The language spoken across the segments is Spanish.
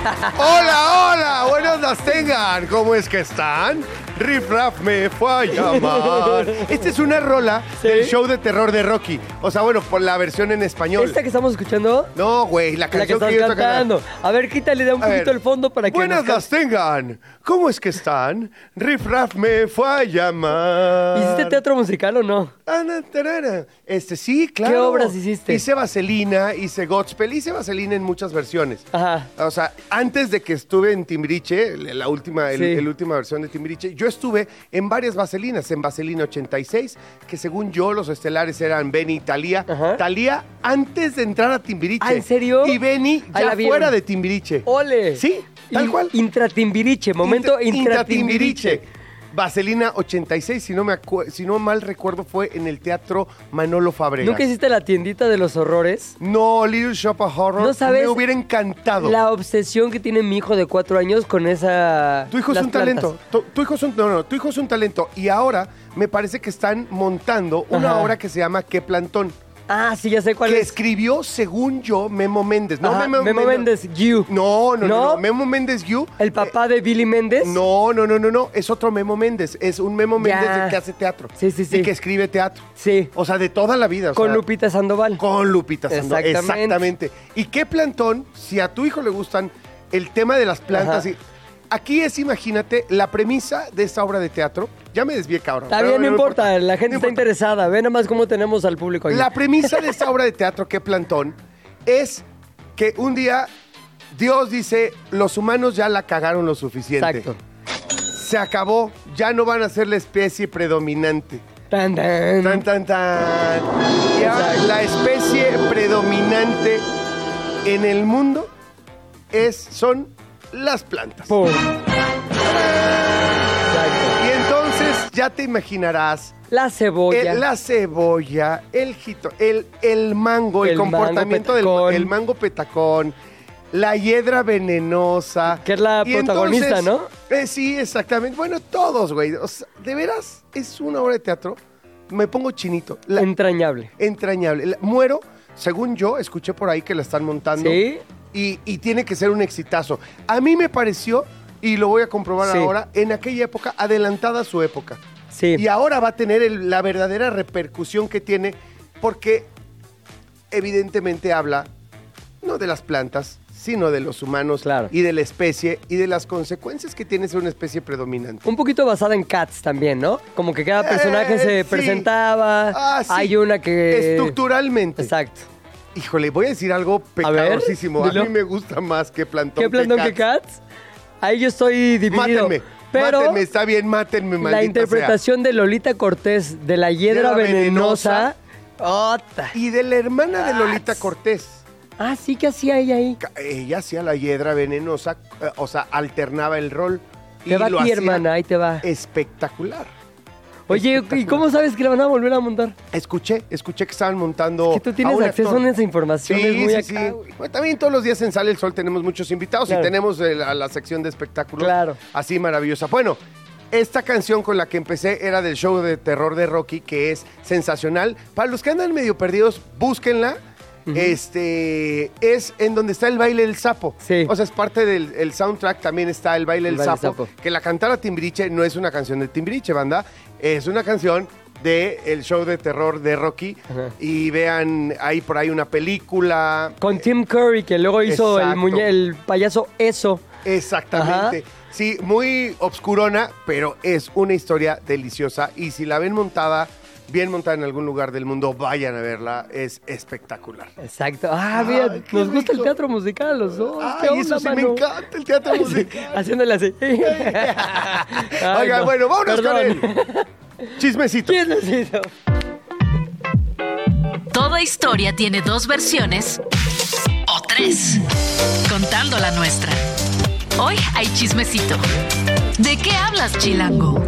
Hola, hola, buenos las tengan. ¿Cómo es que están? Riff Raff me fue a llamar. Esta es una rola ¿Sí? del show de terror de Rocky. O sea, bueno, por la versión en español. ¿Esta que estamos escuchando? No, güey, la La que canción estás que, yo estoy cantando. A ver, quítale de un A poquito ver. el fondo para que Buenas las tengan. ¿Cómo es que están? Riff Raff me fue a llamar. ¿Hiciste teatro musical o no? Tarara. Este, sí, claro. ¿Qué obras hiciste? Hice Vaselina, hice Godspell, hice Vaselina en muchas versiones. Ajá. O sea, antes de que estuve en Timbiriche, la última, el- Sí. el última versión de Timbiriche, yo estuve en varias Vaselinas, en Vaselina 86, que según yo los estelares eran Benny y Talía. Ajá. Talía antes de entrar a Timbiriche. ¿Ah, en serio? Y Benny ya fuera de Timbiriche. ¡Ole! Sí, tal In- cual. Intratimbiriche, momento Intra- intratimbiriche. Vaselina 86, si no, me si no mal recuerdo, fue en el Teatro Manolo Fabregas. ¿Nunca hiciste la tiendita de los horrores? No, Little Shop of Horror. ¿No sabes Me hubiera encantado. La obsesión que tiene mi hijo de cuatro años con esa. Tu hijo es un plantas. talento. Tu, tu hijo es un, no, no, tu hijo es un talento. Y ahora me parece que están montando una Ajá. obra que se llama ¿Qué plantón? Ah, sí, ya sé cuál Que es. escribió, según yo, Memo Méndez. No, Ajá, Memo Méndez, You. No, no, no, ¿No? no. Memo Méndez, You. ¿El papá de Billy Méndez? No, no, no, no, no. Es otro Memo Méndez. Es un Memo Ya. Méndez que hace teatro. Sí, sí, sí. Y que escribe teatro. Sí. O sea, de toda la vida. o Con sea, Lupita Sandoval. Con Lupita Sandoval. Exactamente. Exactamente. ¿Y qué plantón? Si a tu hijo le gustan el tema de las plantas Ajá. y... Aquí es, imagínate, la premisa de esta obra de teatro. Ya me desvié, cabrón. Está bien, no importa, la gente No está importa. interesada. Ve nada más cómo tenemos al público aquí. La premisa de esta obra de teatro, qué plantón, es que un día Dios dice, los humanos ya la cagaron lo suficiente. Exacto. Se acabó, ya no van a ser la especie predominante. Tan, tan. Tan, tan, tan. Y ahora la especie predominante en el mundo es, son las plantas. Pum. Y entonces ya te imaginarás La cebolla. eh, la cebolla, el jito, el, el mango, el, El mango comportamiento del petacón. el mango petacón, la hiedra venenosa. Que es la Y protagonista, ¿no? eh, sí, exactamente. Bueno, todos, güey. O sea, de veras, es una obra de teatro. Me pongo chinito. La- Entrañable. entrañable. La- muero, según yo, escuché por ahí que la están montando. ¿Sí? Y, y tiene que ser un exitazo. A mí me pareció, y lo voy a comprobar Sí. ahora, en aquella época, adelantada a su época. Sí. Y ahora va a tener el- la verdadera repercusión que tiene, porque evidentemente habla no de las plantas, sino de los humanos Claro. y de la especie y de las consecuencias que tiene ser una especie predominante. Un poquito basada en Cats también, ¿no? Como que cada personaje Eh, se sí. presentaba. Ah, sí. Hay una que. Estructuralmente. Exacto. Híjole, voy a decir algo A ver, pecadorcísimo. A, mí me gusta más que plantón. ¿Qué plantón que Cats. Cats? Ahí yo estoy dividido. Mátenme. Pero mátenme, está bien, mátenme, la interpretación de Lolita Cortés de la hiedra venenosa. Sea. Y de la hermana de Lolita. Cortés. Ah, sí, ¿qué hacía ella ahí? Ella hacía la hiedra venenosa, eh, o sea, alternaba el rol. Te va lo hacía hermana, ahí te va. Espectacular. Oye, ¿y cómo sabes que la van a volver a montar? Escuché, escuché que estaban montando. Es que tú tienes a acceso actor. a esa información, Sí, es muy sí, acá, sí. Bueno, también todos los días en Sale el Sol tenemos muchos invitados Claro. y tenemos la, la sección de espectáculos. Claro. Así maravillosa. Bueno, esta canción con la que empecé era del show de terror de Rocky, que es sensacional. Para los que andan medio perdidos, búsquenla. Este es en donde está el baile del sapo. Sí. O sea, es parte del el soundtrack, también está el baile El del baile del sapo, sapo. Que la cantara Timbiriche no es una canción de Timbiriche, banda. Es una canción de el show de terror de Rocky. Ajá. Y vean ahí por ahí una película. Con Tim Curry, que luego hizo el, Exacto. muñe el payaso Eso. Exactamente. Sí, muy obscurona, pero es una historia deliciosa. Y si la ven montada, bien montada en algún lugar del mundo, vayan a verla. Es espectalar. Exacto. Ah, mira, nos gusta el teatro musical, los dos. ¿Qué Ay, onda, eso sí me encanta, el teatro musical. Haciéndole así. Ay, Oiga, no. bueno, vámonos Perdón. con él. Chismecito. ¿Quién necesito? Toda historia tiene dos versiones o tres tres. Contando la nuestra. Hoy hay chismecito. ¿De qué hablas, Chilango?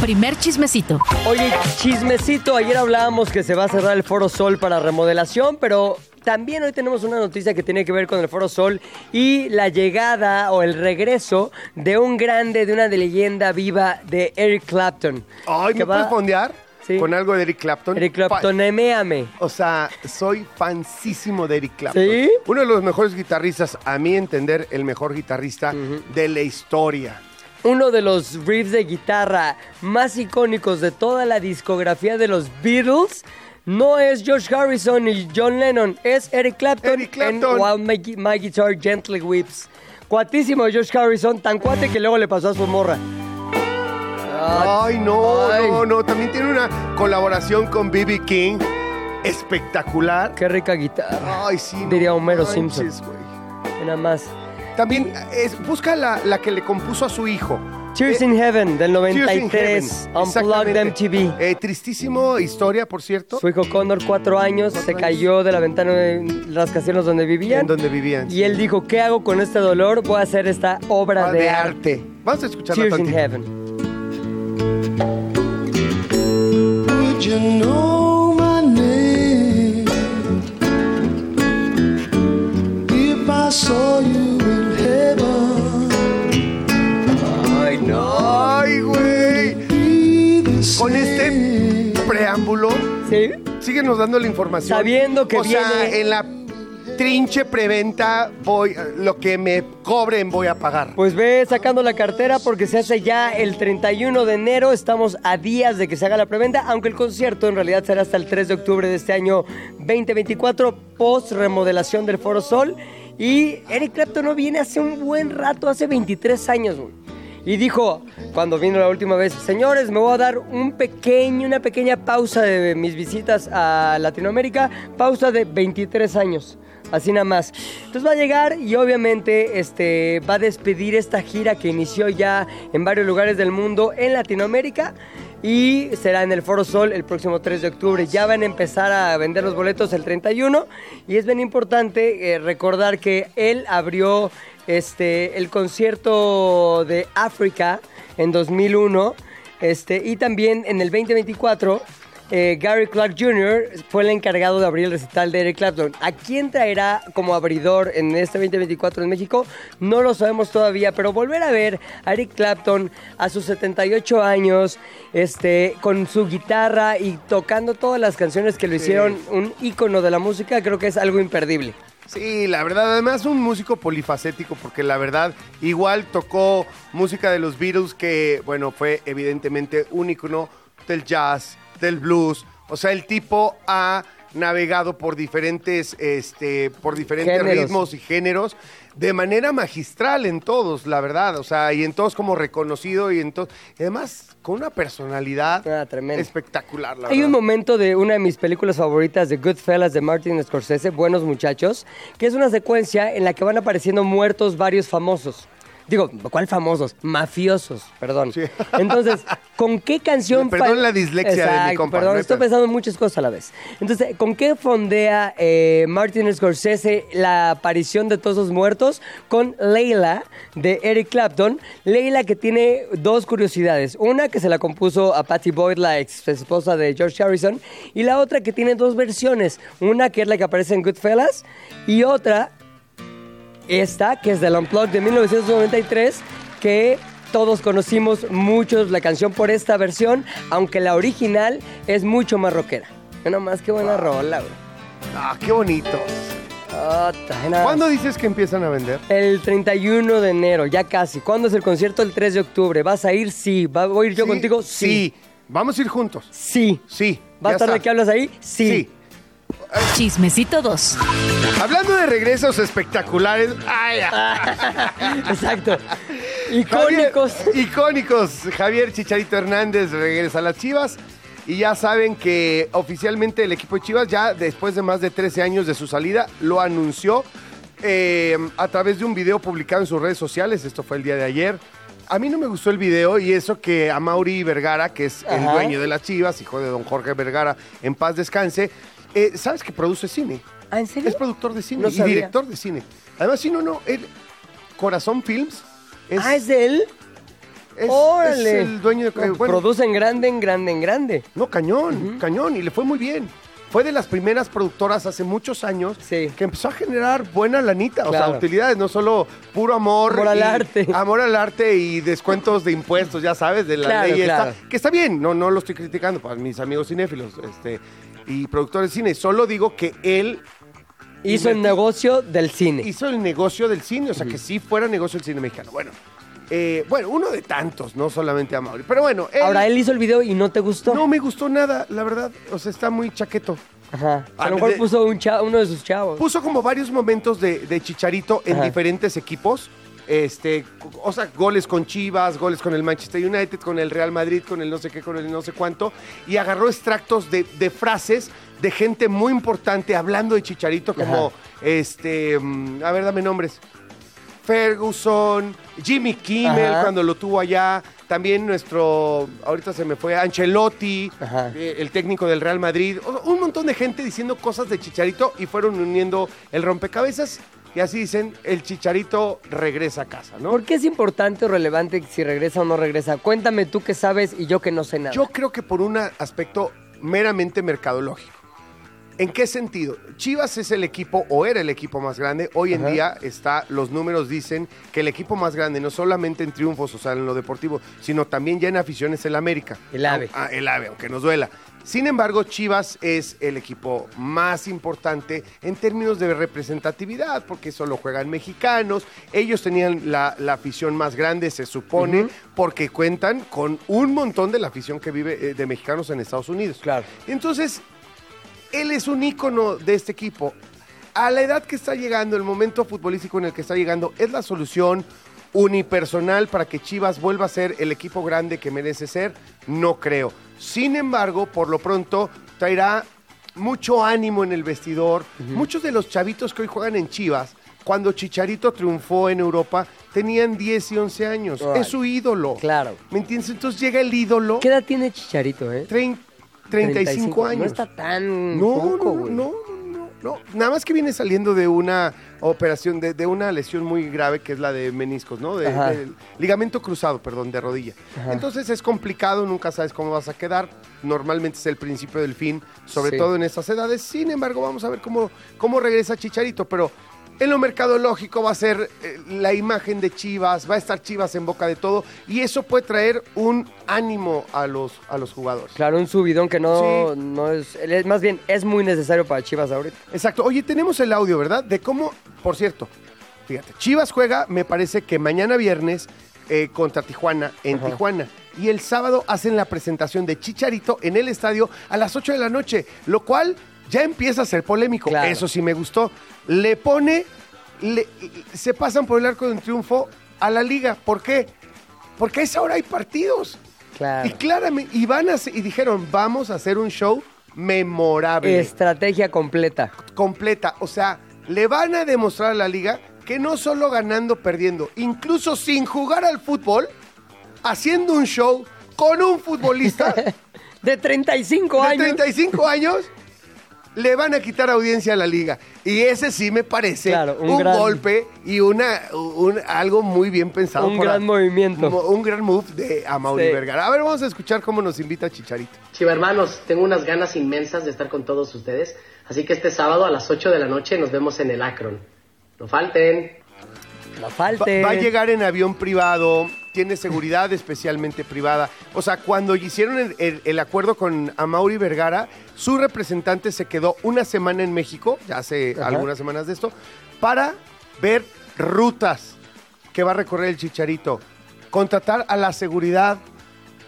Primer chismecito. Oye, chismecito, ayer hablábamos que se va a cerrar el Foro Sol para remodelación, pero también hoy tenemos una noticia que tiene que ver con el Foro Sol y la llegada o el regreso de un grande, de una de leyenda viva de Eric Clapton. Ay, ¿me va- puedes fondear Sí. con algo de Eric Clapton? Eric Clapton, eméame. O sea, soy fansísimo de Eric Clapton. ¿Sí? Uno de los mejores guitarristas, a mi entender, el mejor guitarrista de la historia. Uno de los riffs de guitarra más icónicos de toda la discografía de los Beatles no es George Harrison y John Lennon, es Eric Clapton, Eric Clapton. en While My, My Guitar Gently Weeps. Cuatísimo George Harrison, tan cuate que luego le pasó a su morra. Ay, no, ay. no, no. También tiene una colaboración con B.B. King espectacular. Qué rica guitarra. Ay, sí. Diría Homero manches, Simpson. güey. Nada más. También es, busca la, la que le compuso a su hijo. Tears Eh, in Heaven del Tears in 93, Heaven, Unplugged. MTV. Eh, tristísimo historia, por cierto, Su hijo Connor, cuatro años, se cayó de la ventana de las casilleros donde vivían. en donde vivían. Y él dijo, ¿qué hago con este dolor? Voy a hacer esta obra Ah, de, arte. Vamos a escucharla Tears in tantito. Heaven. Would you know my name if I saw síguenos dando la información. Sabiendo que o sea, viene- en la trinche preventa, voy, lo que me cobren voy a pagar. Pues ve sacando la cartera porque se hace ya el 31 de enero. Estamos a días de que se haga la preventa, aunque el concierto en realidad será hasta el 3 de octubre de este año 2024, post remodelación del Foro Sol. Y Eric Clapton no viene hace un buen rato, hace 23 años. güey. Y dijo, cuando vino la última vez, señores, me voy a dar un pequeño, una pequeña pausa de mis visitas a Latinoamérica, pausa de 23 años. Así nada más. Entonces va a llegar y obviamente este, va a despedir esta gira que inició ya en varios lugares del mundo en Latinoamérica y será en el Foro Sol el próximo 3 de octubre. Ya van a empezar a vender los boletos el 31 y es bien importante eh, recordar que él abrió este, el concierto de África en 2001 este, y también en el 2024 eh, Gary Clark Jr. fue el encargado de abrir el recital de Eric Clapton. ¿A quién traerá como abridor en este 2024 en México? No lo sabemos todavía, pero volver a ver a Eric Clapton a sus 78 años, este, con su guitarra y tocando todas las canciones que lo hicieron un ícono de la música, creo que es algo imperdible. Sí, la verdad, además un músico polifacético, porque la verdad, igual tocó música de los Beatles, que, bueno, fue evidentemente un ícono del jazz, del blues. O sea, el tipo ha navegado por diferentes, este, por diferentes Géneros. ritmos y géneros de manera magistral en todos, la verdad. O sea, y en todos como reconocido y en todos. además, con una personalidad Ah, espectacular, la Hay verdad. un momento de una de mis películas favoritas de Goodfellas de Martin Scorsese, Buenos Muchachos, que es una secuencia en la que van apareciendo muertos varios famosos. Digo, ¿cuál famosos? Mafiosos, perdón. Sí. Entonces, ¿con qué canción... Perdón la dislexia de mi compa, Perdón, estoy pensando en muchas cosas a la vez. Entonces, ¿con qué fondea eh, Martin Scorsese la aparición de todos esos muertos? Con Leila, de Eric Clapton. Leila que tiene dos curiosidades. Una que se la compuso a Patty Boyd, la ex esposa de George Harrison. Y la otra que tiene dos versiones. Una que es la que aparece en Goodfellas. Y otra esta, que es del Unplugged de 1993, que todos conocimos muchos la canción por esta versión, aunque la original es mucho más rockera. Nada más que buena rola, güey. Ah, qué bonito. Ota, nada más. ¿Cuándo dices que empiezan a vender? El 31 de enero, ya casi. ¿Cuándo es el concierto? El 3 de octubre. ¿Vas a ir? Sí. ¿Va- ¿Voy a ir yo Sí, contigo? Sí. Vamos a ir juntos. Sí. Sí. ¿Va a estar de que hablas ahí? Sí. Sí. Chismecito 2. Hablando de regresos espectaculares. ay, ay. Exacto. Icónicos. Javier- icónicos. Javier Chicharito Hernández regresa a las Chivas. Y ya saben que oficialmente el equipo de Chivas, ya después de más de 13 años de su salida, lo anunció eh, a través de un video publicado en sus redes sociales. Esto fue el día de ayer. A mí no me gustó el video y eso que a Mauri Vergara, que es el Ajá. dueño de las Chivas, hijo de don Jorge Vergara, en paz descanse, eh, ¿sabes que produce cine? ¿Ah, en serio? Es productor de cine No y sabía. director de cine. Además, si no, no, él, Corazón Films es, ah, ¿es de él? es- ¡Órale! es el dueño de... No, bueno, Produce en grande, en grande, en grande. no, cañón, cañón, y le fue muy bien. Fue de las primeras productoras hace muchos años Sí. que empezó a generar buena lanita, o sea, utilidades, no solo puro amor. Amor al arte. Amor al arte y descuentos de impuestos, ya sabes, de la Claro, ley claro. esta. Que está bien, no, no lo estoy criticando para mis amigos cinéfilos este, y productores de cine. Solo digo que él Hizo el negocio del cine. hizo el negocio del cine, o sea, que sí fuera negocio del cine mexicano. Bueno, eh, bueno, uno de tantos, no solamente a Mauri. Pero bueno, él, Ahora él hizo el video y no te gustó. no me gustó nada, la verdad. O sea, está muy chaqueto. Ajá. A Ah, lo mejor de- puso un cha- uno de sus chavos. Puso como varios momentos de, de Chicharito en Ajá. diferentes equipos. Este, o sea, goles con Chivas, goles con el Manchester United, con el Real Madrid, con el no sé qué, con el no sé cuánto. Y agarró extractos de, de frases de gente muy importante hablando de Chicharito, como, Ajá. este, mm, a ver, dame nombres. Ferguson, Jimmy Kimmel Ajá. cuando lo tuvo allá, también nuestro, ahorita se me fue, Ancelotti, eh, el técnico del Real Madrid, un montón de gente diciendo cosas de Chicharito y fueron uniendo el rompecabezas y así dicen, el Chicharito regresa a casa, ¿no? ¿Por qué es importante o relevante si regresa o no regresa? Cuéntame tú que sabes y yo que no sé nada. Yo creo que por un aspecto meramente mercadológico. ¿En qué sentido? Chivas es el equipo, o era el equipo más grande. Hoy en Ajá. día está, los números dicen que el equipo más grande, no solamente en triunfos, o sea, en lo deportivo, sino también ya en aficiones, es el América. El AVE. Ah, el AVE, aunque nos duela. Sin embargo, Chivas es el equipo más importante en términos de representatividad, porque solo juegan mexicanos. Ellos tenían la, la afición más grande, se supone, porque cuentan con un montón de la afición que vive eh, de mexicanos en Estados Unidos. Claro. Entonces, él es un ícono de este equipo. A la edad que está llegando, el momento futbolístico en el que está llegando, es la solución unipersonal para que Chivas vuelva a ser el equipo grande que merece ser. No creo. Sin embargo, por lo pronto, traerá mucho ánimo en el vestidor. Muchos de los chavitos que hoy juegan en Chivas, cuando Chicharito triunfó en Europa, tenían 10 y 11 años. Right. Es su ídolo. Claro. ¿Me entiendes? Entonces llega el ídolo, ¿Qué edad tiene Chicharito, eh? trein- 35 años. No está tan No, poco, güey. no, no, no. Nada más que viene saliendo de una operación, de, de una lesión muy grave que es la de meniscos, ¿no? De, ligamento cruzado, perdón, de rodilla. Entonces es complicado, nunca sabes cómo vas a quedar. Normalmente es el principio del fin, sobre Sí. todo en estas edades. Sin embargo, vamos a ver cómo, cómo regresa Chicharito, pero... En lo mercadológico va a ser eh, la imagen de Chivas, va a estar Chivas en boca de todo y eso puede traer un ánimo a los, a los jugadores. Claro, un subidón que no, Sí. no es, es- Más bien, es muy necesario para Chivas ahorita. Exacto. Oye, tenemos el audio, ¿verdad? De cómo, por cierto, fíjate, Chivas juega, me parece que mañana viernes eh, contra Tijuana, en Ajá. Tijuana. Y el sábado hacen la presentación de Chicharito en el estadio a las 8 de la noche, lo cual ya empieza a ser polémico. Claro. Eso sí me gustó. Le pone, le- se pasan por el arco de un triunfo a la liga. ¿Por qué? Porque a esa hora hay partidos. Claro. Y claramente, y van a y dijeron, vamos a hacer un show memorable Estrategia completa. completa. O sea, le van a demostrar a la liga que no solo ganando, perdiendo, incluso sin jugar al fútbol, haciendo un show con un futbolista De 35 de años. 35 años, le van a quitar audiencia a la liga. Y ese sí me parece Claro, un un, gran- golpe y una un- algo muy bien pensado. Un por gran movimiento. mo- Un gran move de Amaury Sí. Vergara. A ver, vamos a escuchar cómo nos invita Chicharito. Chiva hermanos, tengo unas ganas inmensas de estar con todos ustedes, así que este sábado a las 8 de la noche nos vemos en el Akron. No falten. No Va, falte. va a llegar en avión privado, tiene seguridad especialmente privada. O sea, cuando hicieron el, el- el acuerdo con Amaury Vergara, su representante se quedó una semana en México, ya hace Ajá. algunas semanas de esto, para ver rutas que va a recorrer el Chicharito, contratar a la seguridad,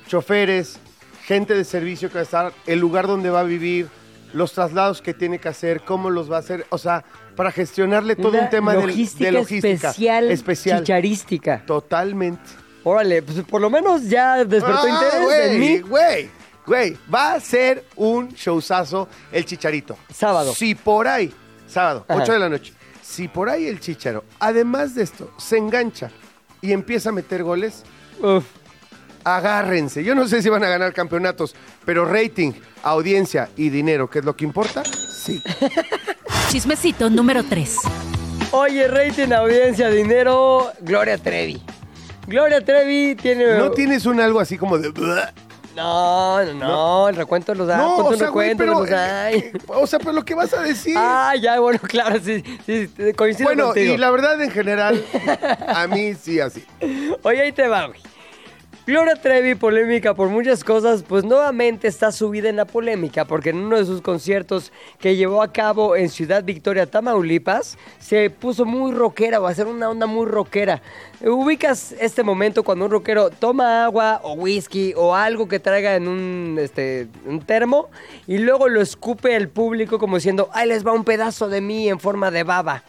choferes, gente de servicio que va a estar, el lugar donde va a vivir, los traslados que tiene que hacer, cómo los va a hacer, o sea, para gestionarle todo Una un tema logística de logística especial, especial. chicharística. Totalmente. Órale, pues por lo menos ya despertó Ah, interés güey, en mí. Güey, güey, va a ser un showzazo el Chicharito. Sábado. Si por ahí, sábado, Ajá. 8 de la noche, si por ahí el Chicharo, además de esto, se engancha y empieza a meter goles, Uf. agárrense. Yo no sé si van a ganar campeonatos, pero rating, audiencia y dinero, que es lo que importa, sí. chismecito número 3. Oye, rating, audiencia, dinero, Gloria Trevi. Gloria Trevi tiene... ¿No tienes un algo así como de... No, no, no, el recuento los da. No, o sea, güey, recuento pero... los da. eh, o sea, pero lo que vas a decir... Ah, ya, bueno, claro, sí, sí, coincido bueno, contigo. y la verdad, en general, a mí sí así. Oye, ahí te va, güey. Gloria Trevi, polémica por muchas cosas, pues nuevamente está subida en la polémica porque en uno de sus conciertos que llevó a cabo en Ciudad Victoria, Tamaulipas, se puso muy rockera o a hacer una onda muy rockera. Ubicas este momento cuando un rockero toma agua o whisky o algo que traiga en un, este, un termo y luego lo escupe al público como diciendo, ahí les va un pedazo de mí en forma de baba.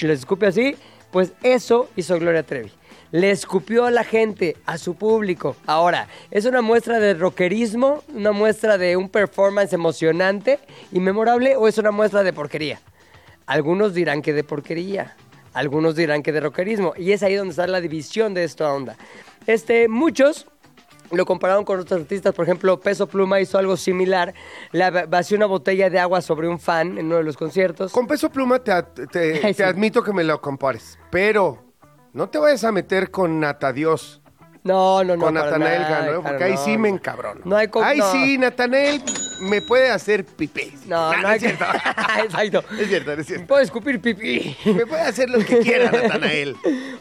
Les escupe así, pues eso hizo Gloria Trevi le escupió a la gente, a su público. Ahora, ¿es una muestra de rockerismo? ¿Una muestra de un performance emocionante y memorable? ¿O es una muestra de porquería? Algunos dirán que de porquería, algunos dirán que de rockerismo. Y es ahí donde está la división de esta onda. Este, muchos lo compararon con otros artistas, por ejemplo, Peso Pluma hizo algo similar, le vació una botella de agua sobre un fan en uno de los conciertos. Con peso pluma te, ad- te- Ay, te sí. admito que me lo compares, pero no te vayas a meter con Nata Dios. No, no, no. con Natanael Cano, ¿eh? porque ahí sí me no. encabrono. No hay co- Ahí no. sí, Natanael me puede hacer pipí. No, no hay es que... cierto. Exacto. Es cierto, es cierto. Puedo escupir pipí. Me puede hacer lo que quiera, Natanael.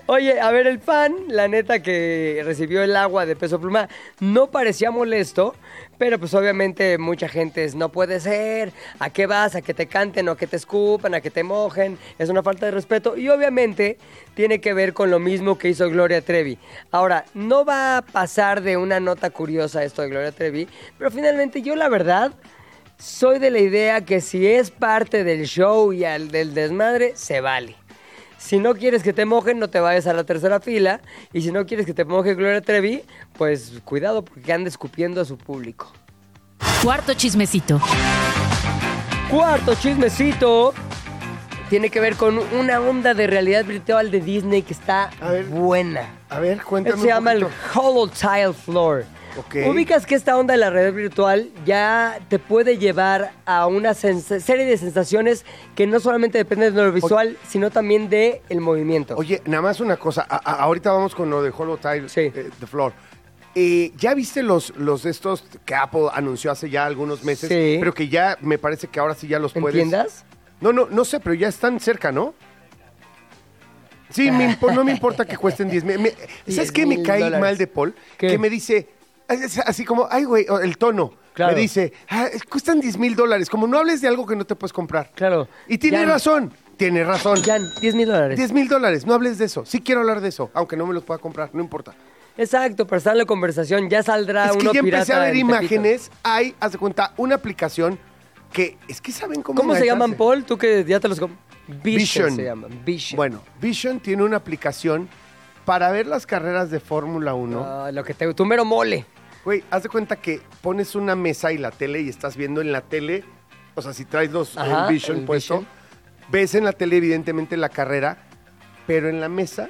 Oye, a ver, el fan, la neta que recibió el agua de peso pluma, no parecía molesto, pero pues obviamente mucha gente es, no puede ser, ¿a qué vas? ¿A que te canten o a que te escupan, a que te mojen? Es una falta de respeto y obviamente tiene que ver con lo mismo que hizo Gloria Trevi. Ahora, no va a pasar de una nota curiosa esto de Gloria Trevi, pero finalmente yo la verdad soy de la idea que si es parte del show y al del desmadre, se vale. Si no quieres que te mojen, no te vayas a la tercera fila. Y si no quieres que te moje Gloria Trevi, pues cuidado porque anda escupiendo a su público. Cuarto chismecito. Cuarto chismecito tiene que ver con una onda de realidad virtual de Disney que está A ver. buena. A ver, cuéntame se un llama el. Hollow Tile Floor. Ok. Ubicas que esta onda de la realidad virtual ya te puede llevar a una serie de sensaciones que no solamente dependen de lo visual, sino también del el movimiento. Oye, nada más una cosa. A- a- ahorita vamos con lo de Hollow Tile, Sí. eh, The Floor. Eh, ¿Ya viste los, los de estos que Apple anunció hace ya algunos meses? Sí. Pero que ya me parece que ahora sí ya los ¿En puedes. tiendas? No, no, no sé, pero ya están cerca, ¿no? Sí, me no me importa que cuesten 10 mil. ¿Sabes 10 qué me cae dólares. mal de Paul? ¿Qué? Que me dice, es así como, ay, güey, el tono. Claro. Me dice, "Ah, cuestan 10 mil dólares. Como no hables de algo que no te puedes comprar. Claro. Y tiene Jan, razón, tiene razón. Jan, 10 mil dólares. 10 mil dólares, no hables de eso. Sí quiero hablar de eso, aunque no me los pueda comprar, no importa. Exacto, para estar en la conversación ya saldrá es que uno ya empecé pirata a ver en Tepito. imágenes. Hay, haz de cuenta, una aplicación que es que saben cómo ¿Cómo se llaman. Paul? Tú que ya te los... Vision, Vision. se llaman. Vision. Bueno, Vision tiene una aplicación para ver las carreras de Fórmula 1. Ah, lo que te... Tu mero mole. Güey, haz de cuenta que pones una mesa y la tele y estás viendo en la tele, o sea, si traes los Ajá, el Vision el puesto, Vision. ves en la tele evidentemente la carrera, pero en la mesa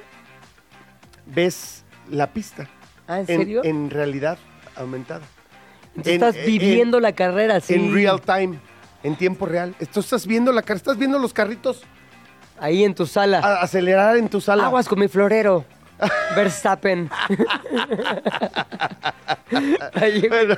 ves la pista. Ah, ¿en serio? En, realidad aumentada. Entonces en- estás en- viviendo la carrera, sí. En real time, en tiempo real. Esto estás viendo la carrera, estás viendo los carritos Ahí en tu sala. a- acelerar en tu sala. Aguas con mi florero. Verstappen. Bueno.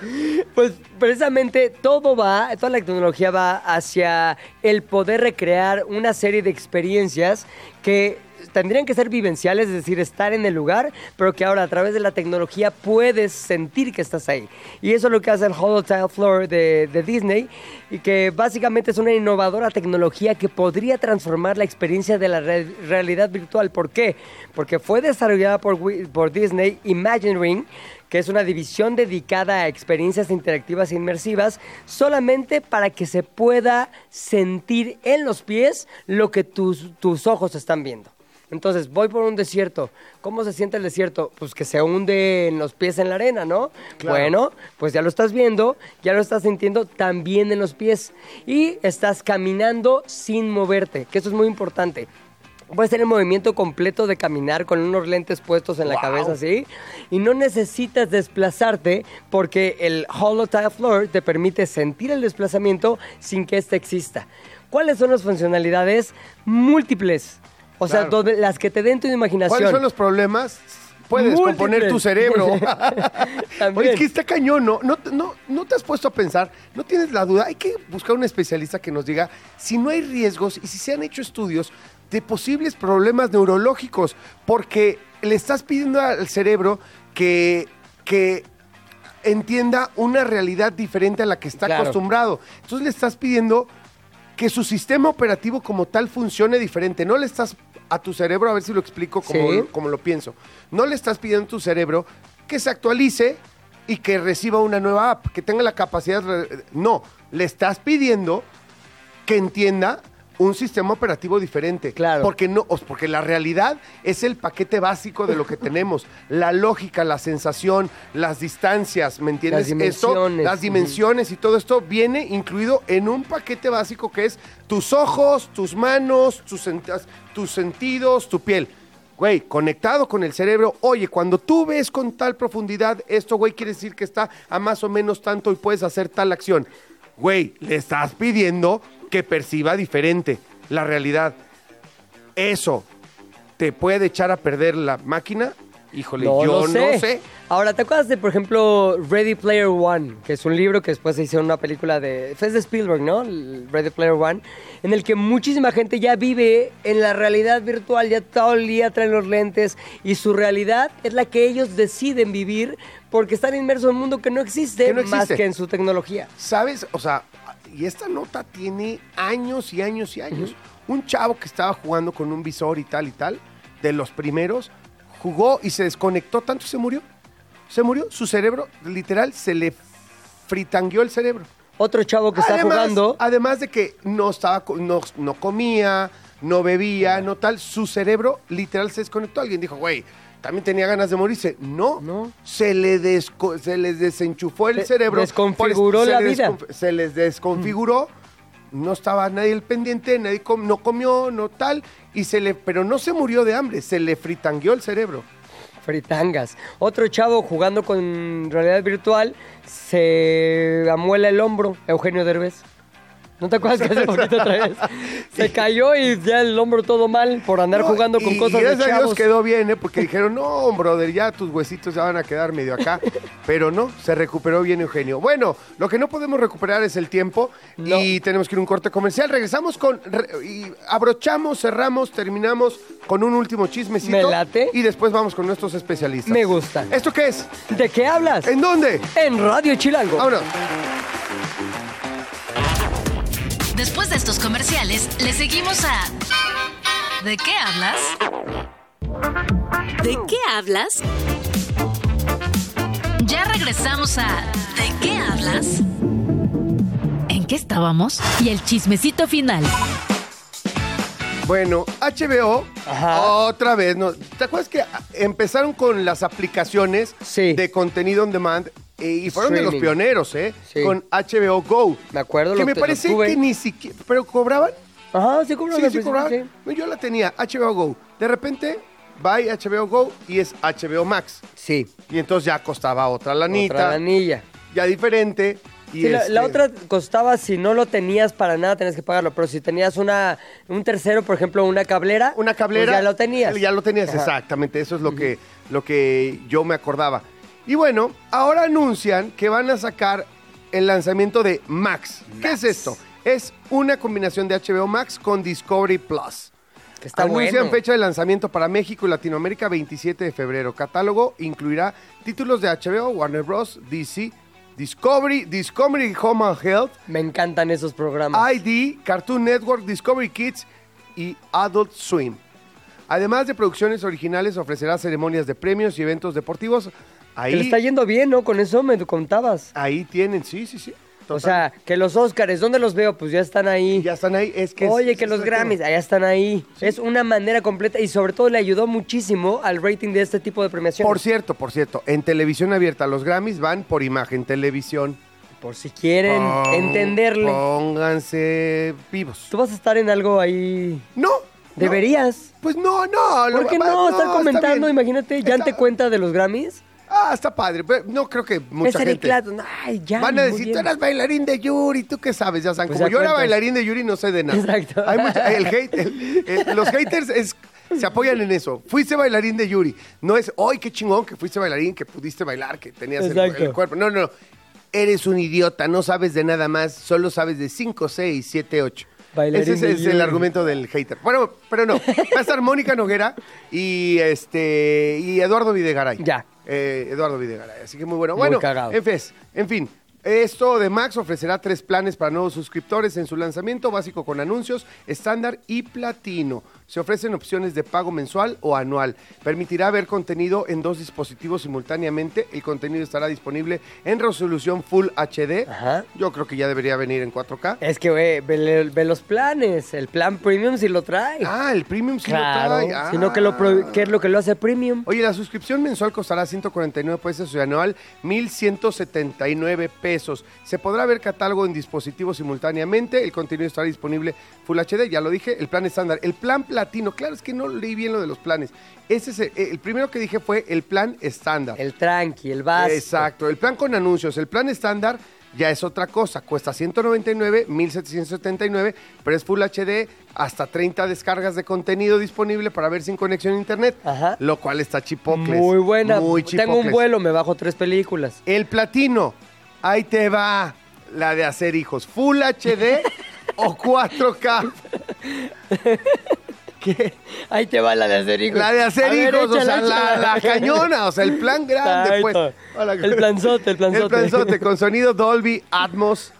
Pues precisamente todo va, toda la tecnología va hacia el poder recrear una serie de experiencias que tendrían que ser vivenciales, es decir, estar en el lugar, pero que ahora a través de la tecnología puedes sentir que estás ahí. Y eso es lo que hace el Hollow Tile Floor de, Disney, y que básicamente es una innovadora tecnología que podría transformar la experiencia de la re- realidad virtual. ¿Por qué? Porque fue desarrollada por Disney Imagine Ring, que es una división dedicada a experiencias interactivas e inmersivas, solamente para que se pueda sentir en los pies lo que tus, tus ojos están viendo. Entonces, voy por un desierto. ¿Cómo se siente el desierto? Pues que se hunde en los pies en la arena, ¿no? Claro. Bueno, pues ya lo estás viendo, ya lo estás sintiendo también en los pies. Y estás caminando sin moverte, que eso es muy importante. Puedes tener movimiento completo de caminar con unos lentes puestos en la Wow. cabeza así y no necesitas desplazarte porque el Hollow Tile Floor te permite sentir el desplazamiento sin que éste exista. ¿cuáles son las funcionalidades múltiples? O sea, Claro. donde- las que te den tu imaginación. ¿Cuáles son los problemas? Puedes Múltiples. componer tu cerebro. También. Oye, es que está cañón, ¿no? No, no, no te has puesto a pensar, no tienes la duda. Hay que buscar un especialista que nos diga si no hay riesgos y si se han hecho estudios de posibles problemas neurológicos, porque le estás pidiendo al cerebro que, que entienda una realidad diferente a la que está Claro. acostumbrado. Entonces le estás pidiendo que su sistema operativo como tal funcione diferente. No le estás a tu cerebro, a ver si lo explico como, Sí. como lo pienso. No le estás pidiendo a tu cerebro que se actualice y que reciba una nueva app, que tenga la capacidad... de- No, le estás pidiendo que entienda un sistema operativo diferente. Claro. Porque, no, porque la realidad es el paquete básico de lo que tenemos. La lógica, la sensación, las distancias, ¿me entiendes? Las Esto, dimensiones. las dimensiones y todo esto viene incluido en un paquete básico que es tus ojos, tus manos, tus, tus sentidos, tu piel. Güey, conectado con el cerebro. Oye, cuando tú ves con tal profundidad esto, güey, quiere decir que está a más o menos tanto y puedes hacer tal acción. Güey, le estás pidiendo que perciba diferente la realidad. Eso te puede echar a perder la máquina. Híjole, No yo sé. no sé. Ahora, ¿te acuerdas de, por ejemplo, Ready Player One? Que es un libro que después se hizo una película de... Fue de Spielberg, ¿no? El Ready Player One. En el que muchísima gente ya vive en la realidad virtual, ya todo el día traen los lentes y su realidad es la que ellos deciden vivir porque están inmersos en un mundo que no existe, Que no más existe. que en su tecnología. ¿Sabes? O sea, y esta nota tiene años y años y años. Un chavo que estaba jugando con un visor y tal y tal, de los primeros, jugó y se desconectó tanto y se murió. Se murió. Su cerebro, literal, se le fritangueó el cerebro. Otro chavo que está además, jugando... Además de que no, estaba, no, no comía, no bebía, no tal, su cerebro literal se desconectó. Alguien dijo, güey, también tenía ganas de morirse. No, No. Se, le desco- se les desenchufó el Se cerebro. desconfiguró la vida. Se les desconfiguró. No estaba nadie al pendiente, nadie com- no comió, no tal, y se le, pero no se murió de hambre, se le fritangueó el cerebro. Fritangas. Otro chavo jugando con realidad virtual se amuela el hombro, Eugenio Derbez. ¿No te acuerdas que hace poquito otra vez? Se cayó y ya el hombro todo mal por andar No, jugando con y cosas de gracias a Dios chavos. quedó bien, ¿eh? porque dijeron, no, brother, ya tus huesitos ya van a quedar medio acá. Pero no, se recuperó bien Eugenio. Bueno, lo que no podemos recuperar es el tiempo No. y tenemos que ir a un corte comercial. Regresamos con, re- y abrochamos, cerramos, terminamos con un último chismecito. Me late. Y después vamos con nuestros especialistas. Me gusta. ¿Esto qué es? ¿De qué hablas? ¿En dónde? En Radio Chilango. Vámonos. Después de estos comerciales, le seguimos a ¿De qué hablas? ¿De qué hablas? Ya regresamos a ¿De qué hablas? ¿En qué estábamos? Y el chismecito final. Bueno, HBO, Ajá. otra vez, ¿no? ¿te acuerdas que empezaron con las aplicaciones Sí. de contenido on demand y fueron de los pioneros, ¿eh? Sí. Con HBO Go. Me acuerdo, Que lo me te- lo parece tuve. que ni siquiera, pero cobraban. Ajá, sí, Sí, sí, cobraban. sí. No, Yo la tenía, HBO Go. De repente, va HBO Go y es HBO Max. Sí, Y entonces ya costaba otra lanita, otra anilla. ya diferente. Y Sí, la, este, otra costaba, si no lo tenías para nada, tenías que pagarlo. Pero si tenías una un tercero, por ejemplo, una cablera, Una cablera. pues ya lo tenías. Ya lo tenías, Ajá. exactamente. Eso es lo, que, lo que yo me acordaba. Y bueno, ahora anuncian que van a sacar el lanzamiento de Max. ¿Qué es esto? Es una combinación de HBO Max con Discovery Plus. Que está Anuncian bueno. fecha de lanzamiento para México y Latinoamérica 27 de febrero. Catálogo incluirá títulos de HBO, Warner Bros., DC, Discovery, Discovery Home and Health, Me encantan esos programas. ID, Cartoon Network, Discovery Kids y Adult Swim. Además de producciones originales, ofrecerá ceremonias de premios y eventos deportivos. Ahí, Que le está yendo bien, ¿no? Con eso me contabas. ahí tienen, sí, sí, sí. O sea, que los Óscares, ¿dónde los veo? Pues ya están ahí. ya están ahí. Es que Oye, es- que es los Grammys, allá están ahí. Es una manera completa y sobre todo le ayudó muchísimo al rating de este tipo de premiaciones. Por cierto, por cierto, en televisión abierta, los Grammys van por imagen, televisión. Por si quieren Pon- entenderle. Pónganse vivos. ¿Tú vas a estar en algo ahí? No. Deberías. no. Pues no, no. ¿Por qué va- no? Estar comentando, imagínate, ¿ya Está- te cuenta de los Grammys? Ah, está padre. no creo que mucha es gente. Clapton. Ay, ya. Van a decir, tú eras bailarín de Yuri, ¿tú qué sabes? Ya saben, Pues como yo era bailarín de Yuri, no sé de nada. Exacto. Hay mucha- el hate, el- el- los haters es- se apoyan en eso. Fuiste bailarín de Yuri. No es, ¡ay, qué chingón que fuiste bailarín, que pudiste bailar, que tenías el, cuerpo! No, no, no. Eres un idiota, no sabes de nada más, solo sabes de 5, 6, 7, 8. Bailarín Ese de es, el argumento del hater. Bueno, pero no. Va a estar Mónica Noguera y este y Eduardo Videgaray. Ya. Eh, Eduardo Videgaray. Así que muy bueno. Muy bueno, cagado. en fin, en fin. Esto de Max ofrecerá tres planes para nuevos suscriptores en su lanzamiento, básico con anuncios, estándar y platino. Se ofrecen opciones de pago mensual o anual. Permitirá ver contenido en dos dispositivos simultáneamente. El contenido estará disponible en resolución Full HD. Ajá. Yo creo que ya debería venir en 4K. Es que, güey, ve, ve los planes. El plan premium sí lo trae. Ah, el premium sí claro. lo trae. Sino que lo Ah. ¿qué es lo que lo hace premium? Oye, la suscripción mensual costará 149 pesos y anual 1,179 pesos. Se podrá ver catálogo en dispositivos simultáneamente. El contenido estará disponible Full HD, ya lo dije. El plan estándar. El plan platino. Claro, es que no leí bien lo de los planes. Ese es el, el primero que dije fue el plan estándar. El tranqui, el básico. Exacto. El plan con anuncios. El plan estándar ya es otra cosa. Cuesta 199, 1779, pero es Full HD, hasta 30 descargas de contenido disponible para ver sin conexión a internet. Ajá. Lo cual está chipocles. Muy buena. Muy Tengo un vuelo, me bajo tres películas. El platino. Ahí te va la de hacer hijos. Full HD o 4K. ¿Qué? Ahí te va la de hacer hijos. La de hacer ver, hijos, o sea, la, échala. la cañona, o sea, el plan grande, pues. Hola. El planzote, el planzote. El planzote, con sonido Dolby Atmos.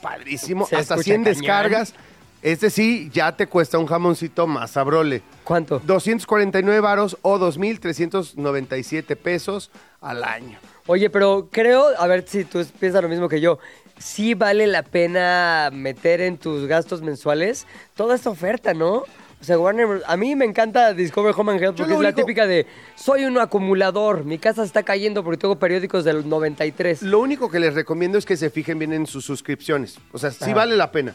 Padrísimo. Se hasta escucha 100 cañón. descargas. Este sí, ya te cuesta un jamoncito más sabrole. ¿Cuánto? 249 varos o 2.397 pesos al año. Oye, pero creo, a ver si tú piensas lo mismo que yo. Sí vale la pena meter en tus gastos mensuales toda esta oferta, ¿no? O sea, Warner, a mí me encanta Discover Home and Health porque es la único- típica de soy un acumulador, mi casa está cayendo porque tengo periódicos del 93. Lo único que les recomiendo es que se fijen bien en sus suscripciones. O sea, sí Ajá. vale la pena.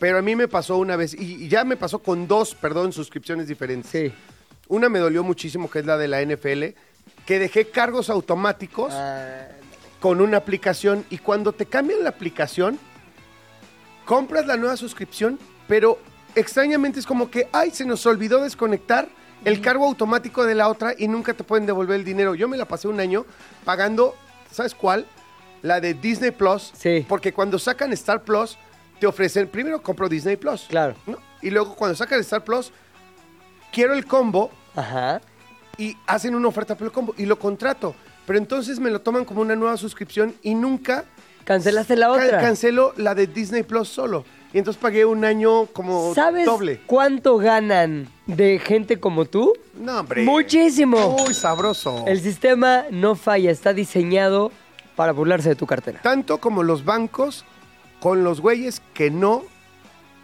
Pero a mí me pasó una vez, y y ya me pasó con dos, perdón, suscripciones diferentes. Sí. Una me dolió muchísimo, que es la de la NFL, que dejé cargos automáticos Ah, con una aplicación y cuando te cambian la aplicación, compras la nueva suscripción, pero extrañamente es como que, ay, se nos olvidó desconectar el cargo automático de la otra y nunca te pueden devolver el dinero. Yo me la pasé un año pagando, ¿sabes cuál? La de Disney Plus. Sí. Porque cuando sacan Star Plus, te ofrecen, primero compro Disney Plus. Claro. ¿no? Y luego cuando sacan Star Plus, quiero el combo Ajá. y hacen una oferta por el combo y lo contrato. Pero entonces me lo toman como una nueva suscripción y nunca Cancelaste la otra. cancelo la de Disney Plus solo. Y entonces pagué un año como ¿Sabes doble. cuánto ganan de gente como tú? No, hombre. Muchísimo. Muy sabroso. El sistema no falla, está diseñado para burlarse de tu cartera. Tanto como los bancos con los güeyes que no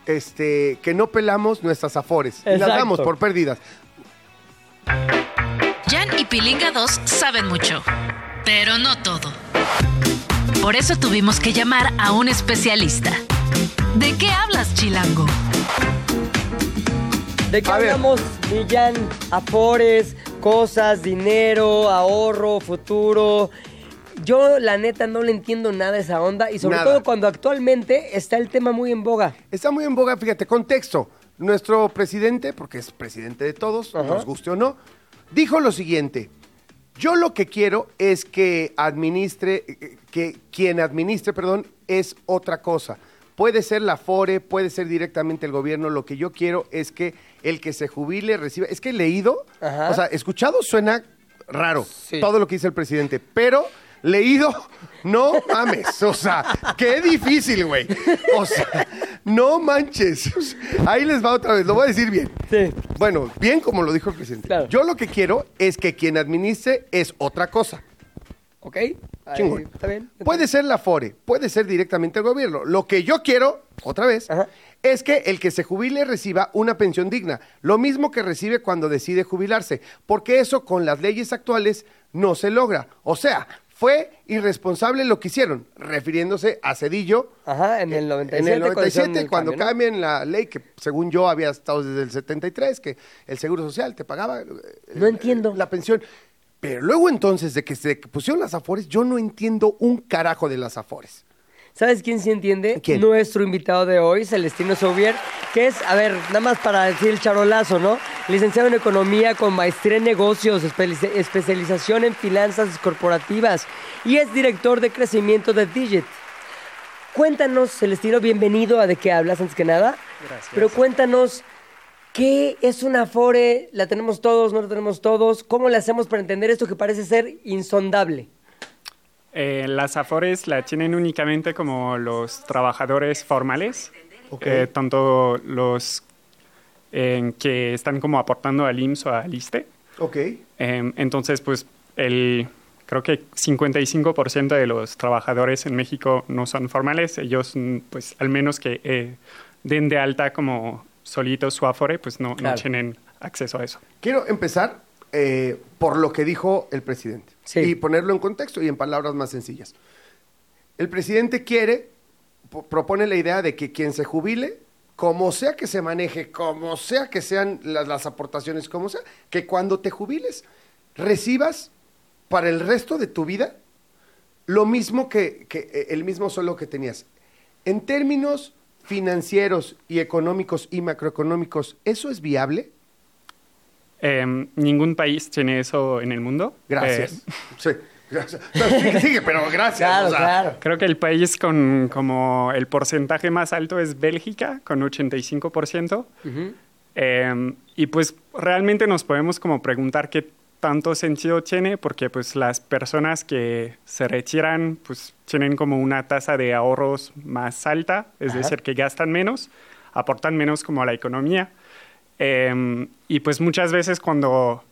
este que no pelamos nuestras afores. Y las damos por pérdidas. Jan y Pilinga 2 saben mucho, pero no todo. Por eso tuvimos que llamar a un especialista. ¿De qué hablas, Chilango? ¿De qué A hablamos, Millán? Afores, cosas, dinero, ahorro, futuro. Yo, la neta, no le entiendo nada a esa onda y sobre Nada. todo cuando actualmente está el tema muy en boga. Está muy en boga, fíjate, contexto. Nuestro presidente, porque es presidente de todos, Ajá. nos guste o no, dijo lo siguiente. Yo lo que quiero es que administre, eh, que quien administre, perdón, es otra cosa. Puede ser la FORE, puede ser directamente el gobierno. Lo que yo quiero es que el que se jubile reciba. Es que leído, Ajá. o sea, escuchado suena raro Sí. todo lo que dice el presidente, pero leído, no mames. O sea, qué difícil, güey. O sea, no manches. Ahí les va otra vez, lo voy a decir bien. Sí. Bueno, bien como lo dijo el presidente. Claro. Yo lo que quiero es que quien administre es otra cosa. ¿Ok? Ahí, Chingón. ¿Está bien? Puede ser la FORE, puede ser directamente el gobierno. Lo que yo quiero, otra vez, Ajá. es que el que se jubile reciba una pensión digna, lo mismo que recibe cuando decide jubilarse, porque eso con las leyes actuales no se logra. O sea, fue irresponsable lo que hicieron, refiriéndose a Cedillo. Ajá, en el 97. En el cuando hicieron 97, el cuando cambio, ¿no? cambian la ley, que según yo había estado desde el 73, que el Seguro Social te pagaba. eh, No entiendo. La pensión. Pero luego entonces de que se pusieron las afores, yo no entiendo un carajo de las afores. ¿Sabes quién sí entiende? ¿Quién? Nuestro invitado de hoy, Celestino Sauvier, que es, a ver, nada más para decir el charolazo, ¿no? Licenciado en Economía con maestría en negocios, espe- especialización en finanzas corporativas y es director de crecimiento de Digit. Cuéntanos, Celestino, bienvenido a De qué hablas, antes que nada. Gracias. Pero cuéntanos, ¿qué es una Afore? ¿La tenemos todos, no la tenemos todos? ¿Cómo le hacemos para entender esto que parece ser insondable? Eh, las afores la tienen únicamente como los trabajadores formales, eh, tanto los eh, que están como aportando al IMSS o al ISTE. Ok. Eh, entonces, pues, el, creo que 55% de los trabajadores en México no son formales. Ellos, mm, pues, al menos que eh, den de alta como solitos su afore, pues no, Claro. no tienen acceso a eso. Quiero empezar eh, por lo que dijo el presidente Sí. y ponerlo en contexto y en palabras más sencillas. El presidente quiere, po- propone la idea de que quien se jubile, como sea que se maneje, como sea que sean las, las aportaciones, como sea, que cuando te jubiles recibas para el resto de tu vida lo mismo que, que, eh, el mismo sueldo que tenías. En términos financieros y económicos y macroeconómicos, ¿eso es viable? Eh, ningún país tiene eso en el mundo. Gracias. Eh, Sí, gracias. No, sigue, sigue, pero gracias. Claro, o sea, claro. Creo que el país con como el porcentaje más alto es Bélgica, con 85%. Eh, y pues realmente nos podemos como preguntar qué tanto sentido tiene, porque pues las personas que se retiran pues tienen como una tasa de ahorros más alta, es Ajá. decir, que gastan menos, aportan menos como a la economía. Eh, y pues muchas veces cuando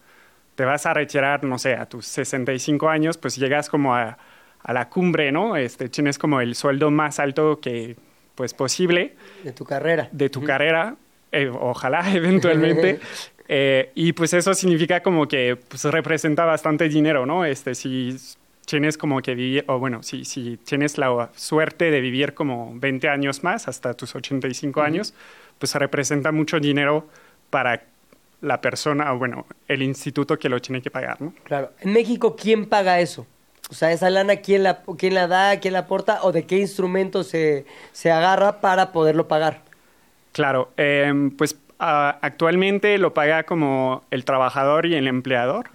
te vas a retirar, no sé, a tus 65 años, pues llegas como a, a la cumbre, ¿no? Este, tienes como el sueldo más alto que, pues, posible De tu carrera. de tu carrera, eh, ojalá eventualmente. Eh, y pues eso significa como que pues, representa bastante dinero, ¿no? Este, si tienes como que vivir, o bueno, si, si tienes la suerte de vivir como 20 años más, hasta tus 85 años, pues representa mucho dinero para la persona, o bueno, el instituto que lo tiene que pagar, ¿no? Claro. En México, ¿quién paga eso? O sea, esa lana, ¿quién la, quién la da, quién la aporta o de qué instrumento se, se agarra para poderlo pagar? Claro, em, pues ah, actualmente lo paga como el trabajador y el empleador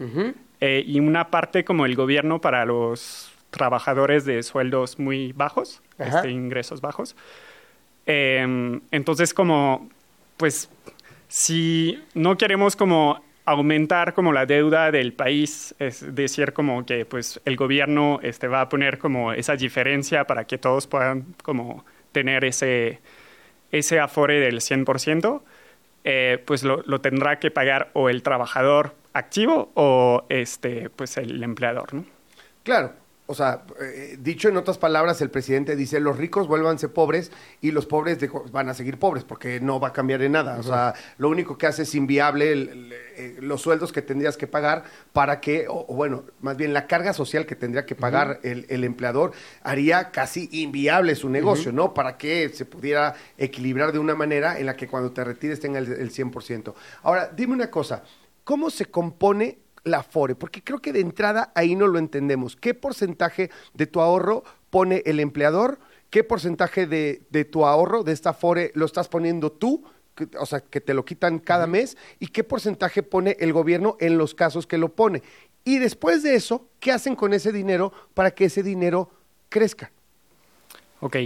eh, y una parte como el gobierno para los trabajadores de sueldos muy bajos, este, ingresos bajos. Em, entonces como, pues, si no queremos como aumentar como la deuda del país, es decir, como que pues el gobierno este, va a poner como esa diferencia para que todos puedan como tener ese, ese afore del 100%, eh, pues lo, lo tendrá que pagar o el trabajador activo o este, pues el empleador, ¿no? Claro. O sea, eh, dicho en otras palabras, el presidente dice, los ricos vuélvanse pobres y los pobres de- van a seguir pobres porque no va a cambiar en nada. O sea, lo único que hace es inviable el- el, eh, los sueldos que tendrías que pagar para que, o, o bueno, más bien la carga social que tendría que pagar el, el empleador haría casi inviable su negocio, ¿no? Para que se pudiera equilibrar de una manera en la que cuando te retires tenga el, el 100%. Ahora, dime una cosa, ¿cómo se compone la FORE? Porque creo que de entrada ahí no lo entendemos. ¿Qué porcentaje de tu ahorro pone el empleador? ¿Qué porcentaje de, de tu ahorro, de esta FORE, lo estás poniendo tú? O sea, que te lo quitan cada mes. ¿Y qué porcentaje pone el gobierno en los casos que lo pone? Y después de eso, ¿qué hacen con ese dinero para que ese dinero crezca? Ok.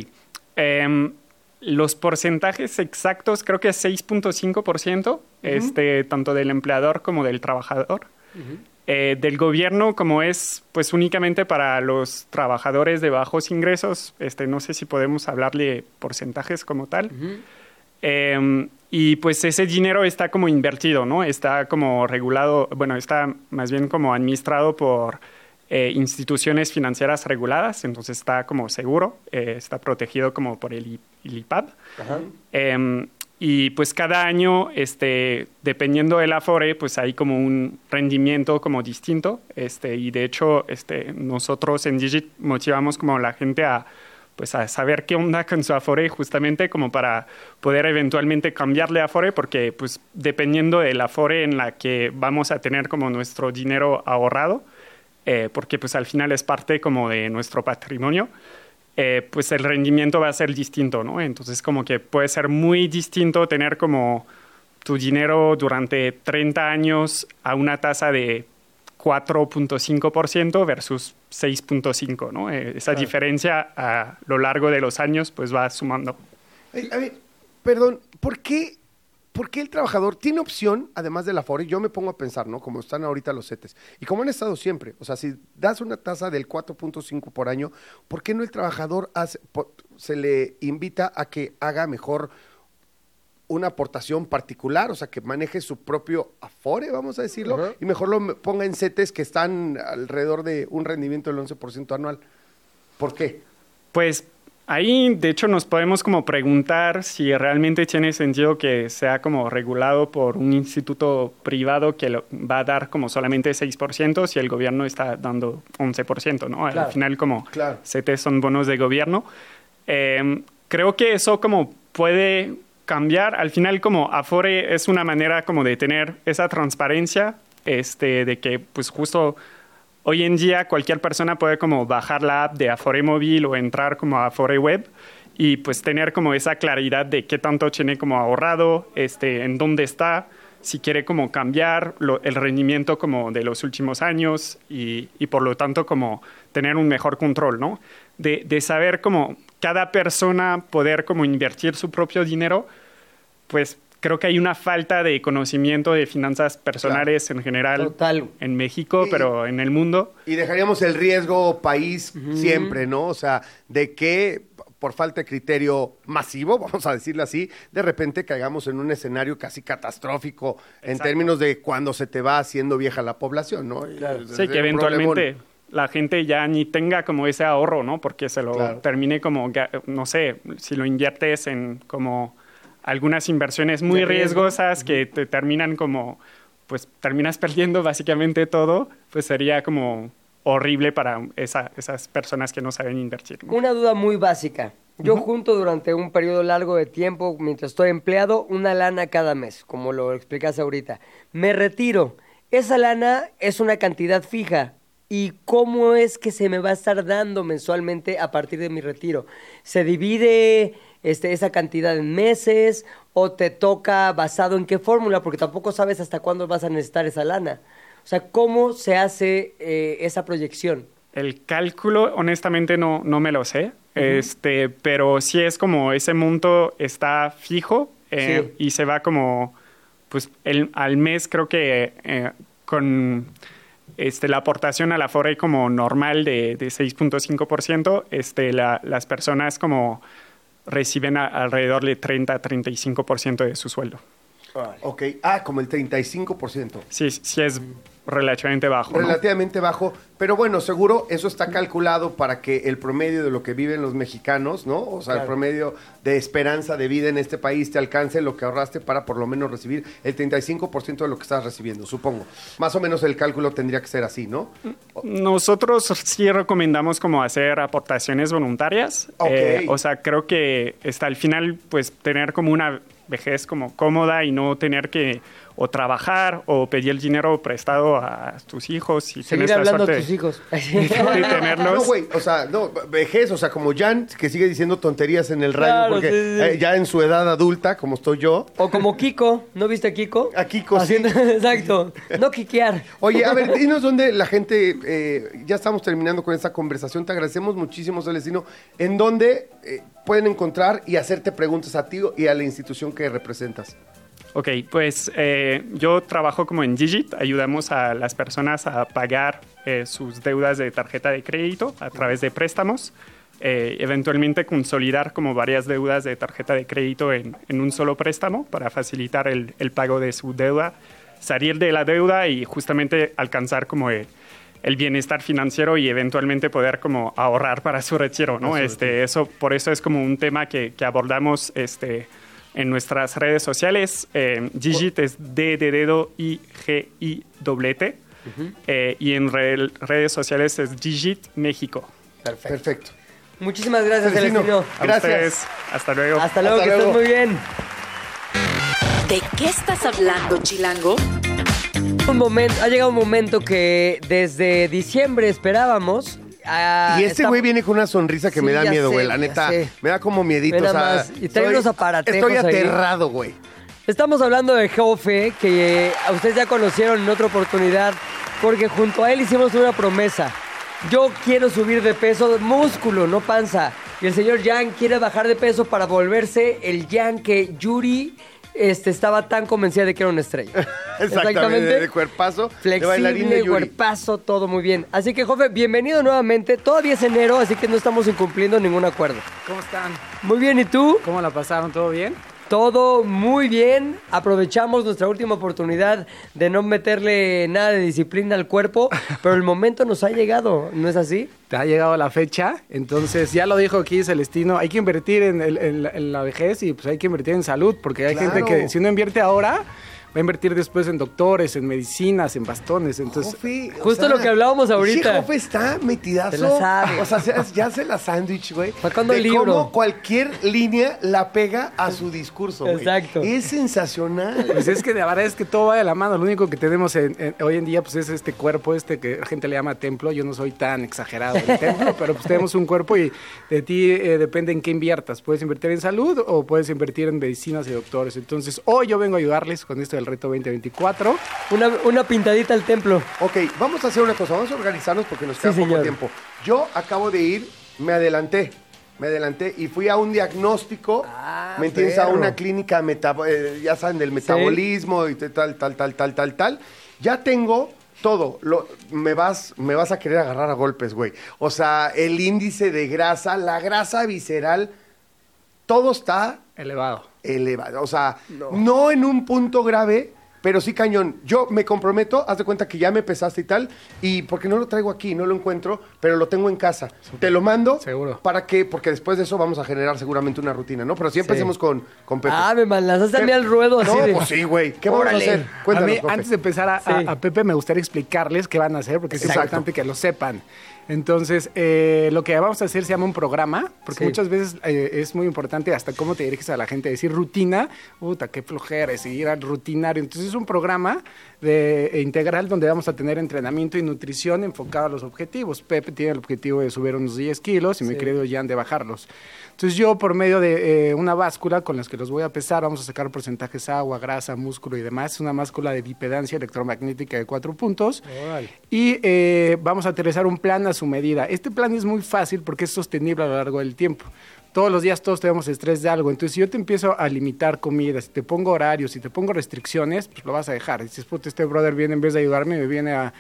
Em, los porcentajes exactos creo que es 6.5%, este, tanto del empleador como del trabajador. Eh, del gobierno, como es pues únicamente para los trabajadores de bajos ingresos, este, no sé si podemos hablarle porcentajes como tal. Em, y pues ese dinero está como invertido, ¿no? Está como regulado, bueno, está más bien como administrado por eh, instituciones financieras reguladas, entonces está como seguro, eh, está protegido como por el, el IPAB. Em, y pues cada año, este, dependiendo del Afore, pues hay como un rendimiento como distinto. Este, y de hecho, este, nosotros en Digit motivamos como a la gente a, pues a saber qué onda con su Afore, justamente como para poder eventualmente cambiarle Afore, porque pues dependiendo del Afore en la que vamos a tener como nuestro dinero ahorrado, eh, porque pues al final es parte como de nuestro patrimonio, eh, pues el rendimiento va a ser distinto, ¿no? Entonces como que puede ser muy distinto tener como tu dinero durante 30 años a una tasa de 4.5% versus 6.5%, ¿no? Eh, esa diferencia a lo largo de los años pues va sumando. Ay, A ver, perdón, ¿por qué, ¿por qué el trabajador tiene opción, además del Afore? Yo me pongo a pensar, ¿no? Como están ahorita los CETES. Y como han estado siempre. O sea, si das una tasa del 4.5 por año, ¿por qué no el trabajador hace- se le invita a que haga mejor una aportación particular? O sea, que maneje su propio Afore, vamos a decirlo, y mejor lo ponga en CETES que están alrededor de un rendimiento del 11% anual. ¿Por qué? Pues ahí, de hecho, nos podemos como preguntar si realmente tiene sentido que sea como regulado por un instituto privado que lo- va a dar como solamente 6% si el gobierno está dando 11%, ¿no? Claro. Al final como Claro. CT son bonos de gobierno. Eh, creo que eso como puede cambiar. Al final como Afore es una manera como de tener esa transparencia, este, de que pues justo hoy en día cualquier persona puede como bajar la app de Afore móvil o entrar como a Afore web y pues tener como esa claridad de qué tanto tiene como ahorrado, este, en dónde está, si quiere como cambiar el rendimiento como de los últimos años y, y por lo tanto como tener un mejor control, ¿no? De, de saber como cada persona poder como invertir su propio dinero, pues creo que hay una falta de conocimiento de finanzas personales en general Total. en México, Y- pero en el mundo. Y dejaríamos el riesgo país siempre, ¿no? O sea, de que por falta de criterio masivo, vamos a decirlo así, de repente caigamos en un escenario casi catastrófico en términos de cuando se te va haciendo vieja la población, ¿no? Sí, que eventualmente problemón. la gente ya ni tenga como ese ahorro, ¿no? Porque se lo Claro. termine como, no sé, si lo inviertes en como algunas inversiones muy riesgosas que te terminan como, pues terminas perdiendo básicamente todo, pues sería como horrible para esa- esas personas que no saben invertir, ¿no? Una duda muy básica. Yo junto durante un periodo largo de tiempo, mientras estoy empleado, una lana cada mes, como lo explicas ahorita. Me retiro. Esa lana es una cantidad fija. ¿Y cómo es que se me va a estar dando mensualmente a partir de mi retiro? ¿Se divide este, esa cantidad en meses o te toca basado en qué fórmula? Porque tampoco sabes hasta cuándo vas a necesitar esa lana. O sea, ¿cómo se hace eh, esa proyección? El cálculo, honestamente, no, no me lo sé. Este, pero sí es como ese monto está fijo eh, y se va como, pues, el, al mes creo que eh, con este, la aportación a la FORE como normal de, de 6.5%, este, la- las personas como reciben a- alrededor de 30-35% de su sueldo. Ok, ah, como el 35%. Sí, sí es relativamente bajo. ¿no? Relativamente bajo, pero bueno, seguro eso está calculado para que el promedio de lo que viven los mexicanos, ¿no? O sea, el promedio de esperanza de vida en este país te alcance lo que ahorraste para por lo menos recibir el 35% de lo que estás recibiendo, supongo. Más o menos el cálculo tendría que ser así, ¿no? Nosotros sí recomendamos como hacer aportaciones voluntarias. Ok. Eh, o sea, creo que está al final, pues, tener como una vejez como cómoda y no tener que o trabajar o pedir el dinero prestado a tus hijos. Si Seguir tienes la hablando a suerte tus hijos. de tenerlos. No, güey, o sea, no, vejez, o sea, como Jan, que sigue diciendo tonterías en el radio, Claro, porque sí, sí, sí. eh, ya en su edad adulta, como estoy yo. O como Kiko, ¿no viste a Kiko? A Kiko, sí. Haciendo- Exacto, no quiquear. Oye, a ver, dinos dónde la gente, eh, ya estamos terminando con esta conversación, te agradecemos muchísimo, Celestino, en dónde eh, pueden encontrar y hacerte preguntas a ti y a la institución que representas. Ok, pues eh, yo trabajo como en Digit, ayudamos a las personas a pagar eh, sus deudas de tarjeta de crédito a través de préstamos, eh, eventualmente consolidar como varias deudas de tarjeta de crédito en, en un solo préstamo para facilitar el, el pago de su deuda, salir de la deuda y justamente alcanzar como el, el bienestar financiero y eventualmente poder como ahorrar para su retiro, ¿no? Este, eso, por eso es como un tema que, que abordamos este, en nuestras redes sociales. Eh, Digit es D de dedo I G I doble T. Eh, y en re- redes sociales es Digit México. Perfecto. Muchísimas gracias, Celestino. Gracias. ustedes. Hasta luego. Hasta luego, Hasta que luego. estés muy bien. ¿De qué estás hablando, Chilango? Un momento, ha llegado un momento que desde diciembre esperábamos. Ah, y este está- güey viene con una sonrisa que Sí, me da miedo, güey. La neta, sé. me da como miedito. O sea, más, y trae soy- unos aparatejos Estoy aterrado, güey. Estamos hablando de Jofe, que eh, a ustedes ya conocieron en otra oportunidad, porque junto a él hicimos una promesa. Yo quiero subir de peso, músculo, no panza. Y el señor Yang quiere bajar de peso para volverse el Yang que Yuri este, estaba tan convencida de que era una estrella. Exactamente, de cuerpazo, de bailarín Flexible, de cuerpazo, todo muy bien. Así que, Jofe, bienvenido nuevamente. Todavía es enero, así que no estamos incumpliendo ningún acuerdo. ¿Cómo están? Muy bien, ¿y tú? ¿Cómo la pasaron? ¿Todo bien? Todo muy bien. Aprovechamos nuestra última oportunidad de no meterle nada de disciplina al cuerpo, pero el momento nos ha llegado, ¿no es así? Te ha llegado la fecha, entonces ya lo dijo aquí Celestino, hay que invertir en, el- en la, en la vejez y pues hay que invertir en salud, porque hay Claro. gente que si uno invierte ahora, va a invertir después en doctores, en medicinas, en bastones, entonces... Jofe, o Justo lo que hablábamos ahorita. Sí, Jofe está metidazo. Se la sabe. O sea, se- ya hace la sándwich, güey. Sacando el libro. cómo cualquier línea la pega a su discurso, güey. Exacto. Es sensacional. Pues es que la verdad es que todo va de la mano. Lo único que tenemos en- en- hoy en día pues es este cuerpo, este que la gente le llama templo. Yo no soy tan exagerado en templo, pero pues tenemos un cuerpo y de ti eh, depende en qué inviertas. Puedes invertir en salud o puedes invertir en medicinas y doctores. Entonces hoy yo vengo a ayudarles con esto del reto 2024. Una, una pintadita al templo. Ok, vamos a hacer una cosa, vamos a organizarnos porque nos queda Sí, poco señor. tiempo. Yo acabo de ir, me adelanté, me adelanté y fui a un diagnóstico, Ah, ¿me entiendes? A una clínica, metabo- eh, ya saben, del metabolismo y tal, tal, tal, tal, tal, tal. Ya tengo todo, lo, me, vas, me vas a querer agarrar a golpes, güey. O sea, el índice de grasa, la grasa visceral, todo está Elevado. elevado. O sea, no. en un punto grave, pero sí cañón. Yo me comprometo, haz de cuenta que ya me pesaste y tal, y porque no lo traigo aquí, no lo encuentro, pero lo tengo en casa. Te lo mando. Seguro. ¿Para qué? Porque después de eso vamos a generar seguramente una rutina, ¿no? Pero sí empecemos con, con Pepe. Ah, me lanzaste a mí al ruedo así no, de... pues sí, güey. ¿Qué vamos a Órale. hacer? Cuéntanos, a mí, Pepe. antes de empezar a, a- Sí. a Pepe, me gustaría explicarles qué van a hacer, porque es importante que lo sepan. Entonces, eh, lo que vamos a hacer se llama un programa, porque Sí. muchas veces eh, es muy importante hasta cómo te diriges a la gente. Decir rutina, puta, qué flojera, es seguir al rutinario. Entonces, es un programa de, eh, integral donde vamos a tener entrenamiento y nutrición enfocado a los objetivos. Pepe tiene el objetivo de subir unos 10 kilos y mi querido Jan de bajarlos. Entonces yo por medio de eh, una báscula con las que los voy a pesar, vamos a sacar porcentajes agua, grasa, músculo y demás. Es una báscula de bipedancia electromagnética de cuatro puntos. Y eh, vamos a aterrizar un plan a su medida. Este plan es muy fácil porque es sostenible a lo largo del tiempo. Todos los días todos tenemos estrés de algo. Entonces, si yo te empiezo a limitar comida, si te pongo horarios, si te pongo restricciones, pues lo vas a dejar. Dices, puta, este brother viene en vez de ayudarme, me viene a,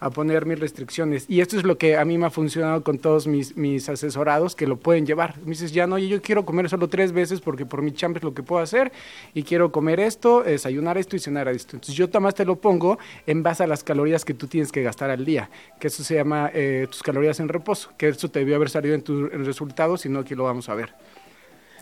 a poner mis restricciones. Y esto es lo que a mí me ha funcionado con todos mis, mis asesorados que lo pueden llevar. Me dices, ya no, yo quiero comer solo tres veces porque por mi chamba es lo que puedo hacer y quiero comer esto, desayunar esto y cenar esto. Entonces yo más te lo pongo en base a las calorías que tú tienes que gastar al día, que eso se llama eh, tus calorías en reposo, que eso te debió haber salido en tus resultados, si no aquí lo vamos a ver.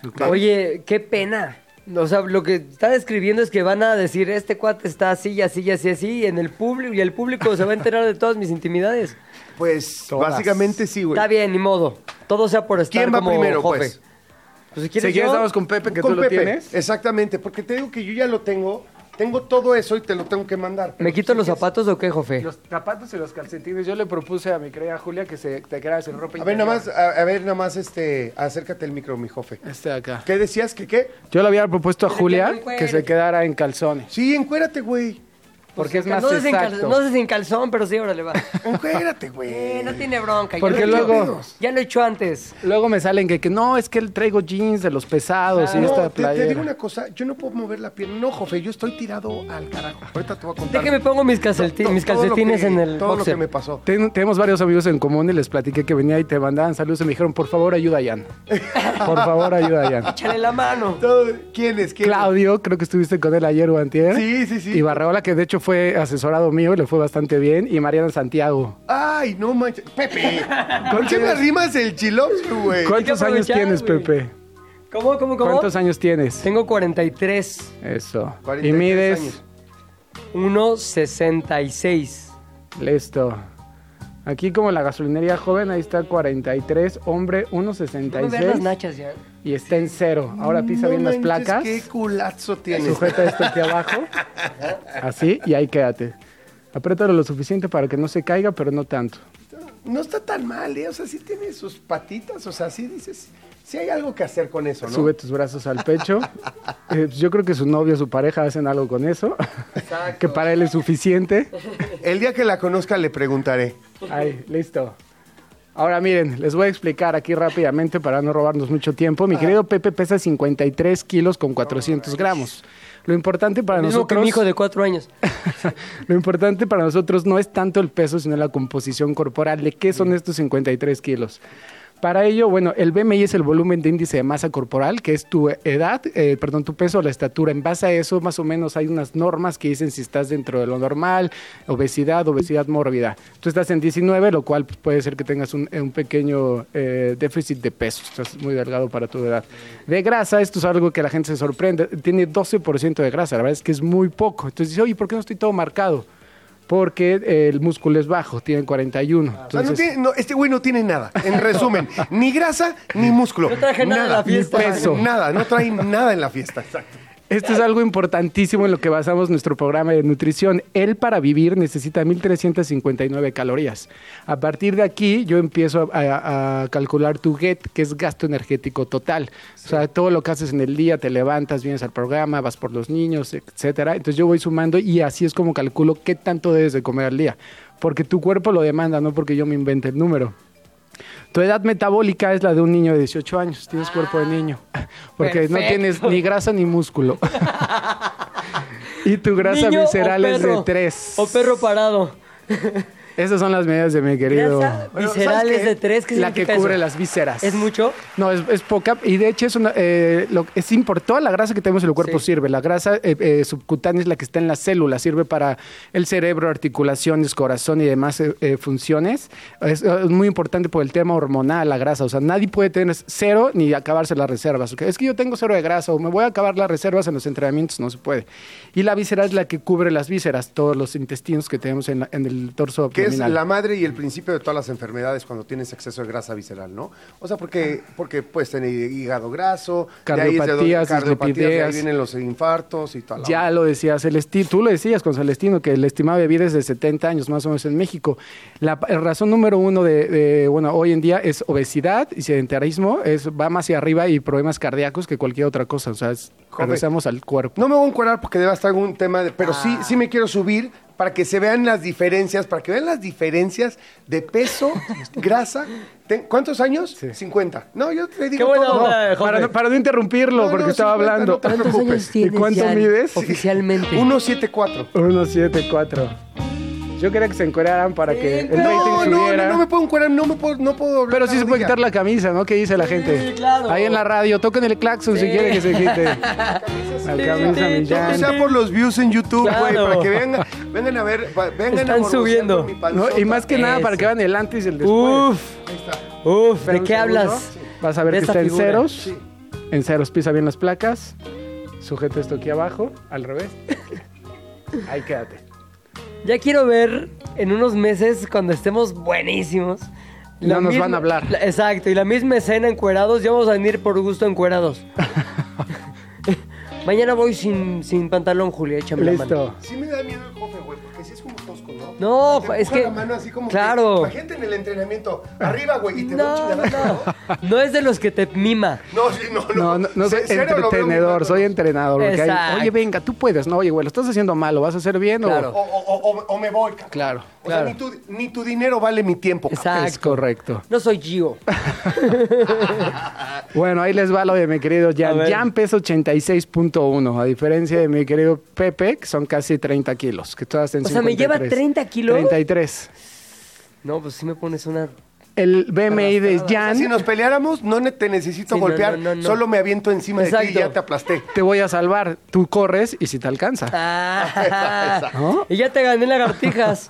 Ok. Oye, qué pena. O sea, lo que está describiendo es que van a decir, este cuate está así, y así, y así, así, y en el público, y el público se va a enterar de todas mis intimidades. Pues Todas. básicamente sí, güey. Está bien, ni modo. Todo sea por estar ¿Quién va como primero, Jofe. pues? Pues si Si quieres quieres, yo- vamos con Pepe, que Con tú lo Pepe, tienes. Exactamente, porque te digo que yo ya lo tengo. Tengo todo eso y te lo tengo que mandar. ¿Me quito los zapatos o qué, Jofe? Los zapatos y los calcetines. Yo le propuse a mi querida Julia que se te quedara sin ropa A ver, nada más, a, a ver, nada más, este, acércate el micro, mi jofe. Este de acá. ¿Qué decías? ¿Que qué? Yo le había propuesto a Julia que se quedara en calzones. Sí, encuérate, güey. Porque es más no exacto. no sé sin calzón, pero sí, órale, va. Encuérate, güey. Eh, no tiene bronca. ya Porque lo he hecho- luego- Ya lo he hecho antes. Luego me salen que, que no, es que él traigo jeans de los pesados y No, esta te, te playera. digo una cosa, yo no puedo mover la pierna. No, jofe, yo estoy tirado al carajo. Ahorita te voy a contar. Déjame pongo mis, calceti- To- mis calcetines que- en el Todo lo que me pasó. Ten- tenemos varios amigos en común y les platiqué que venía y te mandaban saludos y me dijeron, por favor, ayuda a Jan. Por favor, ayuda a Jan. Échale la mano. Todo- ¿Quién es? ¿Quién es? Claudio, creo que estuviste con él ayer o antier. Sí, sí, sí. Y Barreola, que de hecho fue asesorado mío y le fue bastante bien. Y Mariana Santiago. Ay, no manches. Pepe, ¿por qué me arrimas el chilops, güey? ¿Cuántos años tienes, güey. Pepe? ¿Cómo, cómo, cómo? ¿Cuántos años tienes? Tengo 43. Eso. 43 Y mides. años. 1.66. Listo. Aquí como la gasolinería joven, ahí está 43, hombre No me veas las 1.66 nachas ya. Y está en cero. Ahora pisa No bien las placas, Qué culazo tienes. sujeta esto aquí abajo, así, y ahí quédate. Apriétalo lo suficiente para que no se caiga, pero no tanto. No está tan mal, ¿eh? O sea, sí tiene sus patitas, o sea, sí dices, sí hay algo que hacer con eso, ¿no? Sube tus brazos al pecho. Eh, yo creo que su novio, su pareja hacen algo con eso, que para él es suficiente. El día que la conozca le preguntaré. Ahí, listo. Ahora miren, les voy a explicar aquí rápidamente para no robarnos mucho tiempo. Mi querido Pepe pesa 53 kilos con 400 gramos. Lo importante para Mismo que nosotros... mi hijo de cuatro años. Lo importante para nosotros no es tanto el peso, sino la composición corporal. ¿De qué son estos 53 kilos? Para ello, bueno, el BMI es el volumen de índice de masa corporal, que es tu edad, eh, perdón, tu peso la estatura. En base a eso, más o menos hay unas normas que dicen si estás dentro de lo normal, obesidad, obesidad mórbida. Tú estás en 19, lo cual pues, puede ser que tengas un, un pequeño eh, déficit de peso. Estás muy delgado para tu edad. De grasa, esto es algo que la gente se sorprende. Tiene 12% de grasa, la verdad es que es muy poco. Entonces dice, oye, ¿por qué no estoy todo marcado? Porque el músculo es bajo, tiene 41. O sea, no Entonces, tiene- no, este güey no tiene nada. En resumen, ni grasa ni músculo. No traje nada a la fiesta. Peso. Nada, no trae nada en la fiesta. Exacto. Esto es algo importantísimo en lo que basamos nuestro programa de nutrición. Él para vivir necesita 1359 calorías. A partir de aquí yo empiezo a, calcular tu GET, que es gasto energético total. O sea, todo lo que haces en el día, te levantas, vienes al programa, vas por los niños, etcétera. Entonces yo voy sumando y así es como calculo qué tanto debes de comer al día. Porque tu cuerpo lo demanda, no porque yo me invente el número. Tu edad metabólica es la de un niño de 18 años. Tienes cuerpo de niño. Porque no tienes ni grasa ni músculo. y tu grasa Niño visceral es de perro. 3. O perro parado. Esas son las medidas de mi querido. Grasa Bueno, visceral ¿sabes es qué? de tres. ¿Qué La que cubre eso? las vísceras. ¿Es mucho? No, es, es poca. Y de hecho es una, eh, lo, es importante. Toda la grasa que tenemos en el cuerpo Sí. sirve. La grasa eh, eh, subcutánea es la que está en las células. Sirve para el cerebro, articulaciones, corazón y demás eh, eh, funciones. Es, es muy importante por el tema hormonal, la grasa. O sea, nadie puede tener cero ni acabarse las reservas. Es que yo tengo cero de grasa o me voy a acabar las reservas en los entrenamientos. No se puede. Y la víscera es la que cubre las vísceras, todos los intestinos que tenemos en, la- en el torso Que es la madre y el principio de todas las enfermedades cuando tienes exceso de grasa visceral, ¿no? O sea, porque, porque puedes tener hígado graso, de ahí es de donde- Cardiopatías, cardiopatías, de ahí vienen los infartos y tal. Ya lo decía Celestino, tú lo decías con Celestino, que el estimado de vida es de 70 años más o menos en México. La pa- razón número uno de, de, bueno, hoy en día es obesidad y sedentarismo, es, va más hacia arriba y problemas cardíacos que cualquier otra cosa. O sea, es- regresamos al cuerpo. No me voy a encuadrar porque debe estar algún tema, de, pero sí, Ah. sí me quiero subir para que se vean las diferencias, para que vean las diferencias de peso, grasa. Ten- ¿Cuántos años? 50. No, yo te digo Qué buena todo. onda, No, para, no, para no interrumpirlo, No, porque no, estaba 50, hablando. no te ¿Cuántos preocupes. años tienes ¿Y cuánto ya mides? Oficialmente. 174. 174. Yo quería que se encueraran para que el rating No, no, subiera. no, no me puedo encuadrar, no me puedo, no puedo hablar Pero sí se puede quitar la camisa, ¿no? ¿Qué dice la gente? claro. Ahí en la radio, toquen el claxon si quiere que se quite. La camisa sí, Millán. O sea, por los views en YouTube, güey, Claro. para que vengan, vengan a ver, vengan Están subiendo. Y más que nada para que vean el antes y el después. Uf, Ahí está. uf, ¿de qué hablas? Vas a ver que está en ceros. En ceros, pisa bien las placas. Sujeta esto aquí abajo, al revés. Ahí quédate. Ya quiero ver en unos meses cuando estemos buenísimos. No nos van a hablar. la- exacto, y la misma escena encuerados, ya vamos a venir por gusto encuerados. Mañana voy sin, sin pantalón, Julia, échame la mano. Listo. Sí me da miedo ¿no? Te es que- la mano así como claro. que- imagínate en el entrenamiento, arriba, güey, y te da un No, chingadazo. no, no es de los que te mima. No, sí, no, No, no, no soy entretenedor, soy entrenador. porque hay- Exacto. oye, venga, tú puedes. No, oye, güey, lo estás haciendo mal, ¿lo vas a hacer bien? o- Claro. O, o- o- o me voy, cabrón. Claro. O sea, Claro. ni tu, ni tu dinero vale mi tiempo, cabrón. Exacto. Es correcto. No soy Gio. Bueno, ahí les va lo de mi querido Jan. Jan pesa 86.1, a diferencia de mi querido Pepe, que son casi 30 kilos. Que todas en O sea, ¿me lleva 53. 30 kilos? 33. No, pues sí me pones una... El BMI de Jan, Si nos peleáramos, no ne- te necesito Sí, no, golpear, no, no, no. solo me aviento encima de ti y ya te aplasté. te voy a salvar. Tú corres y si te alcanza. Ah, ¿No? y ya te gané lagartijas.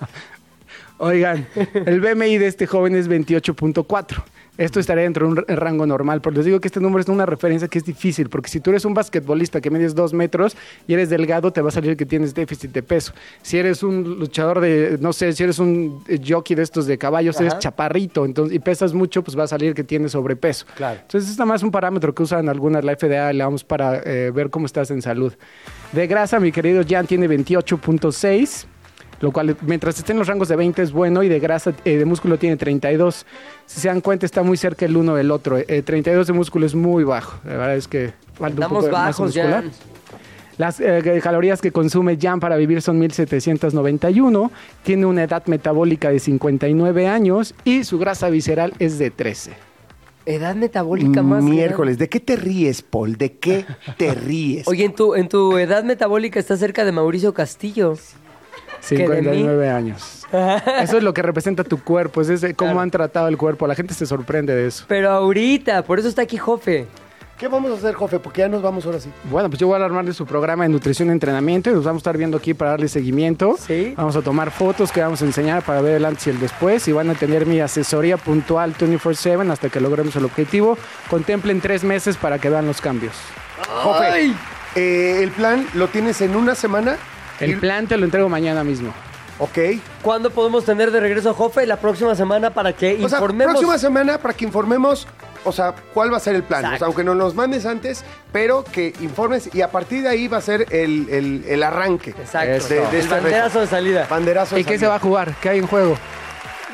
Oigan, el BMI de este joven es 28.4. Esto estaría dentro de un rango normal, pero les digo que este número es una referencia que es difícil, porque si tú eres un basquetbolista que mides dos metros y eres delgado, te va a salir que tienes déficit de peso. Si eres un luchador de, no sé, si eres un eh, jockey de estos de caballos, eres chaparrito entonces, y pesas mucho, pues va a salir que tienes sobrepeso. Claro. Entonces es nada más un parámetro que usan algunas, la FDA, le damos para eh, ver cómo estás en salud. De grasa, mi querido Jan tiene 28.6 lo cual mientras esté en los rangos de 20 es bueno y de grasa eh, de músculo tiene 32. Si se dan cuenta está muy cerca el uno del otro. Eh, 32 de músculo es muy bajo. La verdad es que falta un poco de masa bajos, muscular. Jan. Las eh, calorías que consume Jan para vivir son 1791. Tiene una edad metabólica de 59 años y su grasa visceral es de 13. Edad metabólica más. Miércoles, ¿de qué te ríes, Paul? ¿De qué te ríes? Oye, en tu, en tu edad metabólica está cerca de Mauricio Castillo. ¿Que de mí? 59 años. Eso es lo que representa tu cuerpo, es ese, cómo Claro. han tratado el cuerpo. La gente se sorprende de eso. Pero ahorita, por eso está aquí Jofe. ¿Qué vamos a hacer, Jofe? Porque ya nos vamos ahora sí. Bueno, pues yo voy a armarle su programa de nutrición y entrenamiento y nos vamos a estar viendo aquí para darle seguimiento. Sí. Vamos a tomar fotos que vamos a enseñar para ver el antes y el después y van a tener mi asesoría puntual 24/7 hasta que logremos el objetivo. Contemplen tres meses para que vean los cambios. Jofe, eh, el plan lo tienes en una semana. El plan te lo entrego mañana mismo. Ok. ¿Cuándo podemos tener de regreso a Jofe? La próxima semana para que O sea, informemos. próxima semana para que informemos, o sea, cuál va a ser el plan. O sea, aunque no nos mandes antes, pero que informes y a partir de ahí va a ser el, el- el arranque. Exacto. De- de el este banderazo de salida. Banderazo. de ¿Y qué se salida. va a jugar? ¿Qué hay en juego?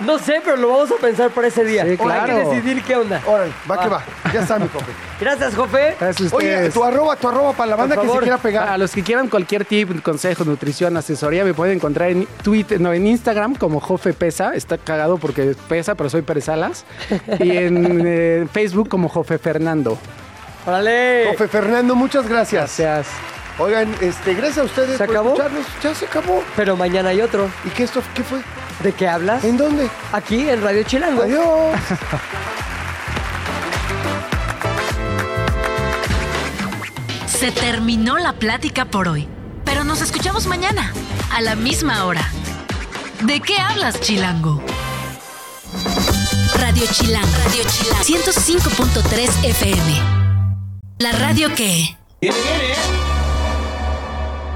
No sé, pero lo vamos a pensar para ese día. Sí, Hay claro. que decidir qué onda. Órale, va que va. Ya está, mi Jofe. Gracias, Jofe. Gracias a Oye, tu arroba, tu arroba para la banda que se quiera pegar. A los que quieran cualquier tip, consejo, nutrición, asesoría, me pueden encontrar en Twitter, no, en Instagram como Jofe Pesa. Está cagado porque pesa, pero soy Perezalas. Y en eh, Facebook como Jofe Fernando. Órale. Jofe Fernando, muchas gracias. Gracias. Oigan, este, gracias a ustedes ¿Se por acabó? escucharnos. Ya se acabó. Pero mañana hay otro. ¿Y qué esto? ¿Qué fue? ¿De qué hablas? ¿En dónde? Aquí, en Radio Chilango. Adiós. Se terminó la plática por hoy, pero nos escuchamos mañana, a la misma hora. ¿De qué hablas, Chilango? Radio Chilango. Radio Chilango. 105.3 FM. La radio que... Viene, viene, ¿eh?